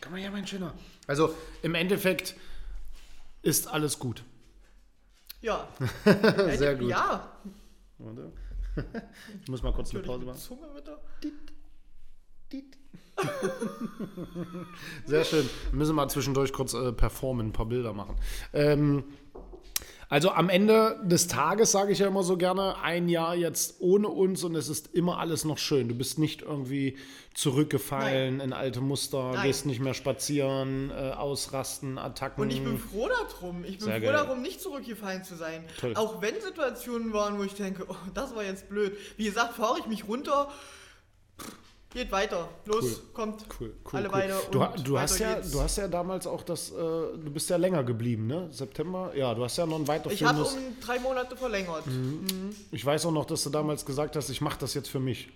Komm mal her, mein Schöner. Also im Endeffekt ist alles gut. Ja. Sehr gut. Ja. Warte. Ich muss mal kurz eine Pause machen. Zunge bitte. Sehr schön. Wir müssen mal zwischendurch kurz äh, performen, ein paar Bilder machen. Ähm, also am Ende des Tages sage ich ja immer so gerne, ein Jahr jetzt ohne uns und es ist immer alles noch schön. Du bist nicht irgendwie zurückgefallen Nein. in alte Muster, Nein. gehst nicht mehr spazieren, äh, ausrasten, Attacken. Und ich bin froh darum. Ich bin Sehr froh geil. darum, nicht zurückgefallen zu sein. Toll. Auch wenn Situationen waren, wo ich denke, oh, das war jetzt blöd. Wie gesagt, fahre ich mich runter. Geht weiter. Los, cool. kommt. Cool, cool, alle cool. weiter. Du, du hast ja, du hast ja damals auch das, äh, du bist ja länger geblieben, ne? September? Ja, du hast ja noch ein weiteres. Ich habe um drei Monate verlängert. Mhm. Mhm. Ich weiß auch noch, dass du damals gesagt hast, ich mache das jetzt für mich.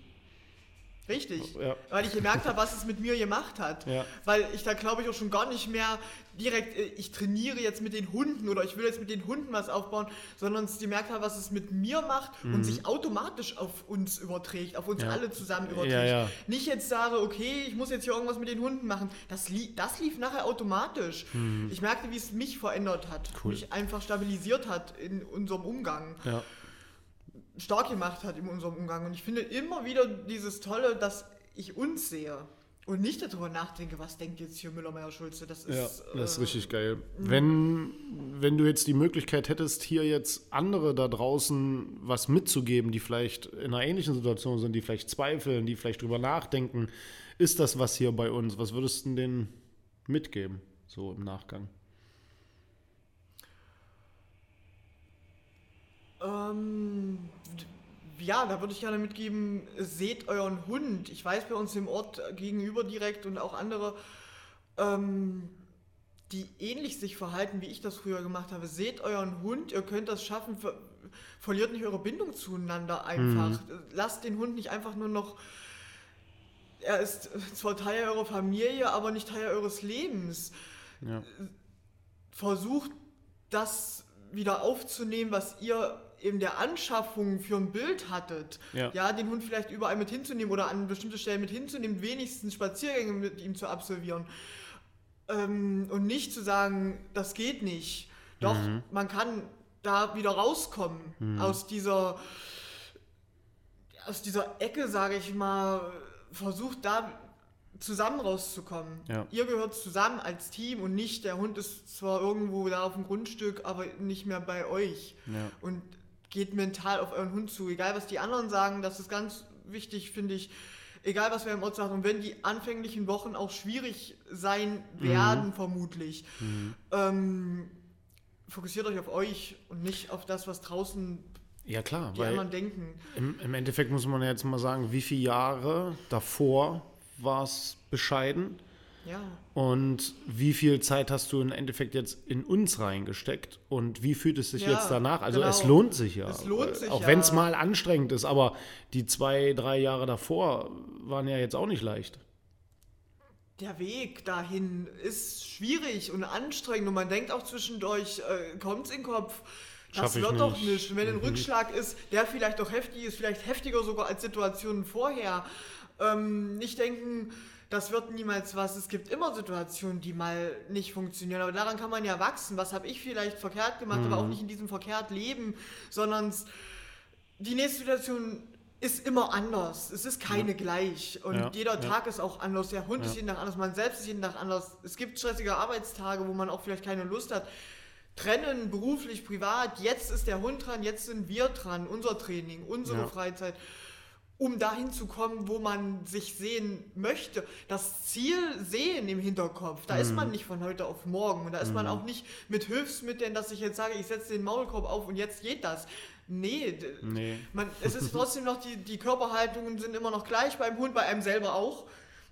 Richtig, ja. weil ich gemerkt habe, was es mit mir gemacht hat. Ja. Weil ich da glaube ich auch schon gar nicht mehr direkt, äh, ich trainiere jetzt mit den Hunden oder ich will jetzt mit den Hunden was aufbauen, sondern ich gemerkt habe, was es mit mir macht mhm. und sich automatisch auf uns überträgt, auf uns ja. alle zusammen überträgt. Nicht jetzt sage, okay, ich muss jetzt hier irgendwas mit den Hunden machen. Das, li das lief nachher automatisch. Mhm. Ich merkte, wie es mich verändert hat, cool. mich einfach stabilisiert hat in unserem Umgang. Ja stark gemacht hat in unserem Umgang. Und ich finde immer wieder dieses Tolle, dass ich uns sehe und nicht darüber nachdenke, was denkt jetzt hier Müller-Meyer-Schulze. Das ist, ja, das ist äh, richtig geil. Wenn, wenn du jetzt die Möglichkeit hättest, hier jetzt andere da draußen was mitzugeben, die vielleicht in einer ähnlichen Situation sind, die vielleicht zweifeln, die vielleicht drüber nachdenken, ist das was hier bei uns? Was würdest du denen mitgeben, so im Nachgang? Ähm, ja, da würde ich gerne mitgeben, seht euren Hund. Ich weiß bei uns im Ort gegenüber direkt und auch andere, ähm, die ähnlich sich verhalten, wie ich das früher gemacht habe. Seht euren Hund, ihr könnt das schaffen, ver verliert nicht eure Bindung zueinander einfach. Mhm. Lasst den Hund nicht einfach nur noch. Er ist zwar Teil eurer Familie, aber nicht Teil eures Lebens. Ja. Versucht das wieder aufzunehmen, was ihr in der Anschaffung für ein Bild hattet. Ja. den Hund vielleicht überall mit hinzunehmen oder an bestimmte Stellen mit hinzunehmen, wenigstens Spaziergänge mit ihm zu absolvieren. Ähm, und nicht zu sagen, das geht nicht. Doch, Mhm. man kann da wieder rauskommen aus dieser aus dieser Ecke, sage ich mal, versucht da zusammen rauszukommen. Ja. Ihr gehört zusammen als Team und nicht, der Hund ist zwar irgendwo da auf dem Grundstück, aber nicht mehr bei euch. Ja. Und geht mental auf euren Hund zu. Egal, was die anderen sagen, das ist ganz wichtig, finde ich. Egal, was wir im Ort sagen. Und wenn die anfänglichen Wochen auch schwierig sein werden, vermutlich, ähm, fokussiert euch auf euch und nicht auf das, was draußen Ja, klar, die weil anderen denken. im, im Endeffekt muss man ja jetzt mal sagen, wie viele Jahre davor war es bescheiden Ja. und wie viel Zeit hast du im Endeffekt jetzt in uns reingesteckt und wie fühlt es sich Ja, jetzt danach? Also genau. es lohnt sich ja. Es lohnt sich Auch ja. wenn es mal anstrengend ist, aber die zwei, drei Jahre davor waren ja jetzt auch nicht leicht. Der Weg dahin ist schwierig und anstrengend und man denkt auch zwischendurch, äh, kommt's in den Kopf. Das wird doch nicht. Und wenn ein Rückschlag ist, der vielleicht doch heftig ist, vielleicht heftiger sogar als Situationen vorher, ähm, nicht denken, das wird niemals was. Es gibt immer Situationen, die mal nicht funktionieren. Aber daran kann man ja wachsen. Was habe ich vielleicht verkehrt gemacht, aber auch nicht in diesem verkehrt leben, sondern die nächste Situation ist immer anders. Es ist keine gleich. Und Ja, jeder ja. Tag ist auch anders. Der Hund ist jeden Tag anders. Man selbst ist jeden Tag anders. Es gibt stressige Arbeitstage, wo man auch vielleicht keine Lust hat. Trennen, beruflich, privat. Jetzt ist der Hund dran, jetzt sind wir dran. Unser Training, unsere Ja. Freizeit. Um dahin zu kommen, wo man sich sehen möchte. Das Ziel sehen im Hinterkopf. Da ist Mhm. man nicht von heute auf morgen. Und da ist man auch nicht mit Hilfsmitteln, dass ich jetzt sage, ich setze den Maulkorb auf und jetzt geht das. Nee, Nee. man, es ist trotzdem noch, die, die Körperhaltungen sind immer noch gleich beim Hund, bei einem selber auch.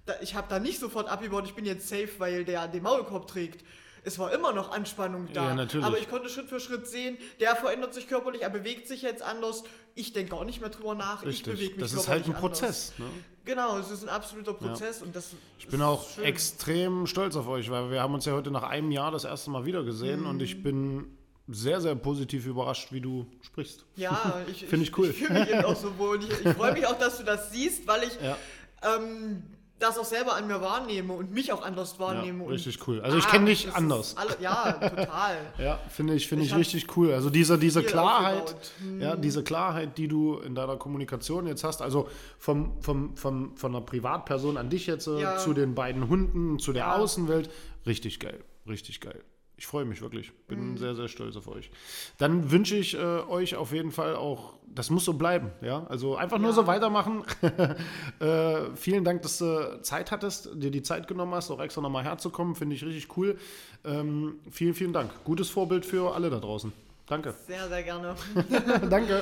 Da, ich habe da nicht sofort abgebaut, ich bin jetzt safe, weil der den Maulkorb trägt. Es war immer noch Anspannung da. Ja, natürlich. Aber ich konnte Schritt für Schritt sehen, der verändert sich körperlich, er bewegt sich jetzt anders. Ich denke gar nicht mehr drüber nach. Ich bewege Richtig. mich Das ist halt ein. Prozess. Ne? Genau, es ist ein absoluter Prozess und das Ich bin auch schön. extrem stolz auf euch, weil wir haben uns ja heute nach einem Jahr das erste Mal wieder gesehen und Mhm. ich bin sehr, sehr positiv überrascht, wie du sprichst. Ja, ich, Find ich cool. Ich fühle mich eben auch so wohl. Und ich, ich freue mich auch, dass du das siehst, weil ich Ja. ähm, das auch selber an mir wahrnehme und mich auch anders Ja, wahrnehme. und, richtig cool. Also ich Ah, kenne dich anders. Alle, ja, total. Ja, finde ich, finde Ich ich richtig cool. Also diese, diese Klarheit, aufgebaut. Hm. ja, diese Klarheit, die du in deiner Kommunikation jetzt hast, also vom, vom, vom, von einer Privatperson an dich jetzt äh, Ja. zu den beiden Hunden, zu der Ja. Außenwelt, richtig geil, richtig geil. Ich freue mich wirklich, bin Hm. sehr, sehr stolz auf euch. Dann wünsche ich äh, euch auf jeden Fall auch, das muss so bleiben, ja, also einfach nur Ja. so weitermachen. äh, vielen Dank, dass du Zeit hattest, dir die Zeit genommen hast, auch extra nochmal herzukommen, finde ich richtig cool. Ähm, vielen, vielen Dank. Gutes Vorbild für alle da draußen. Danke. Sehr, sehr gerne. Danke.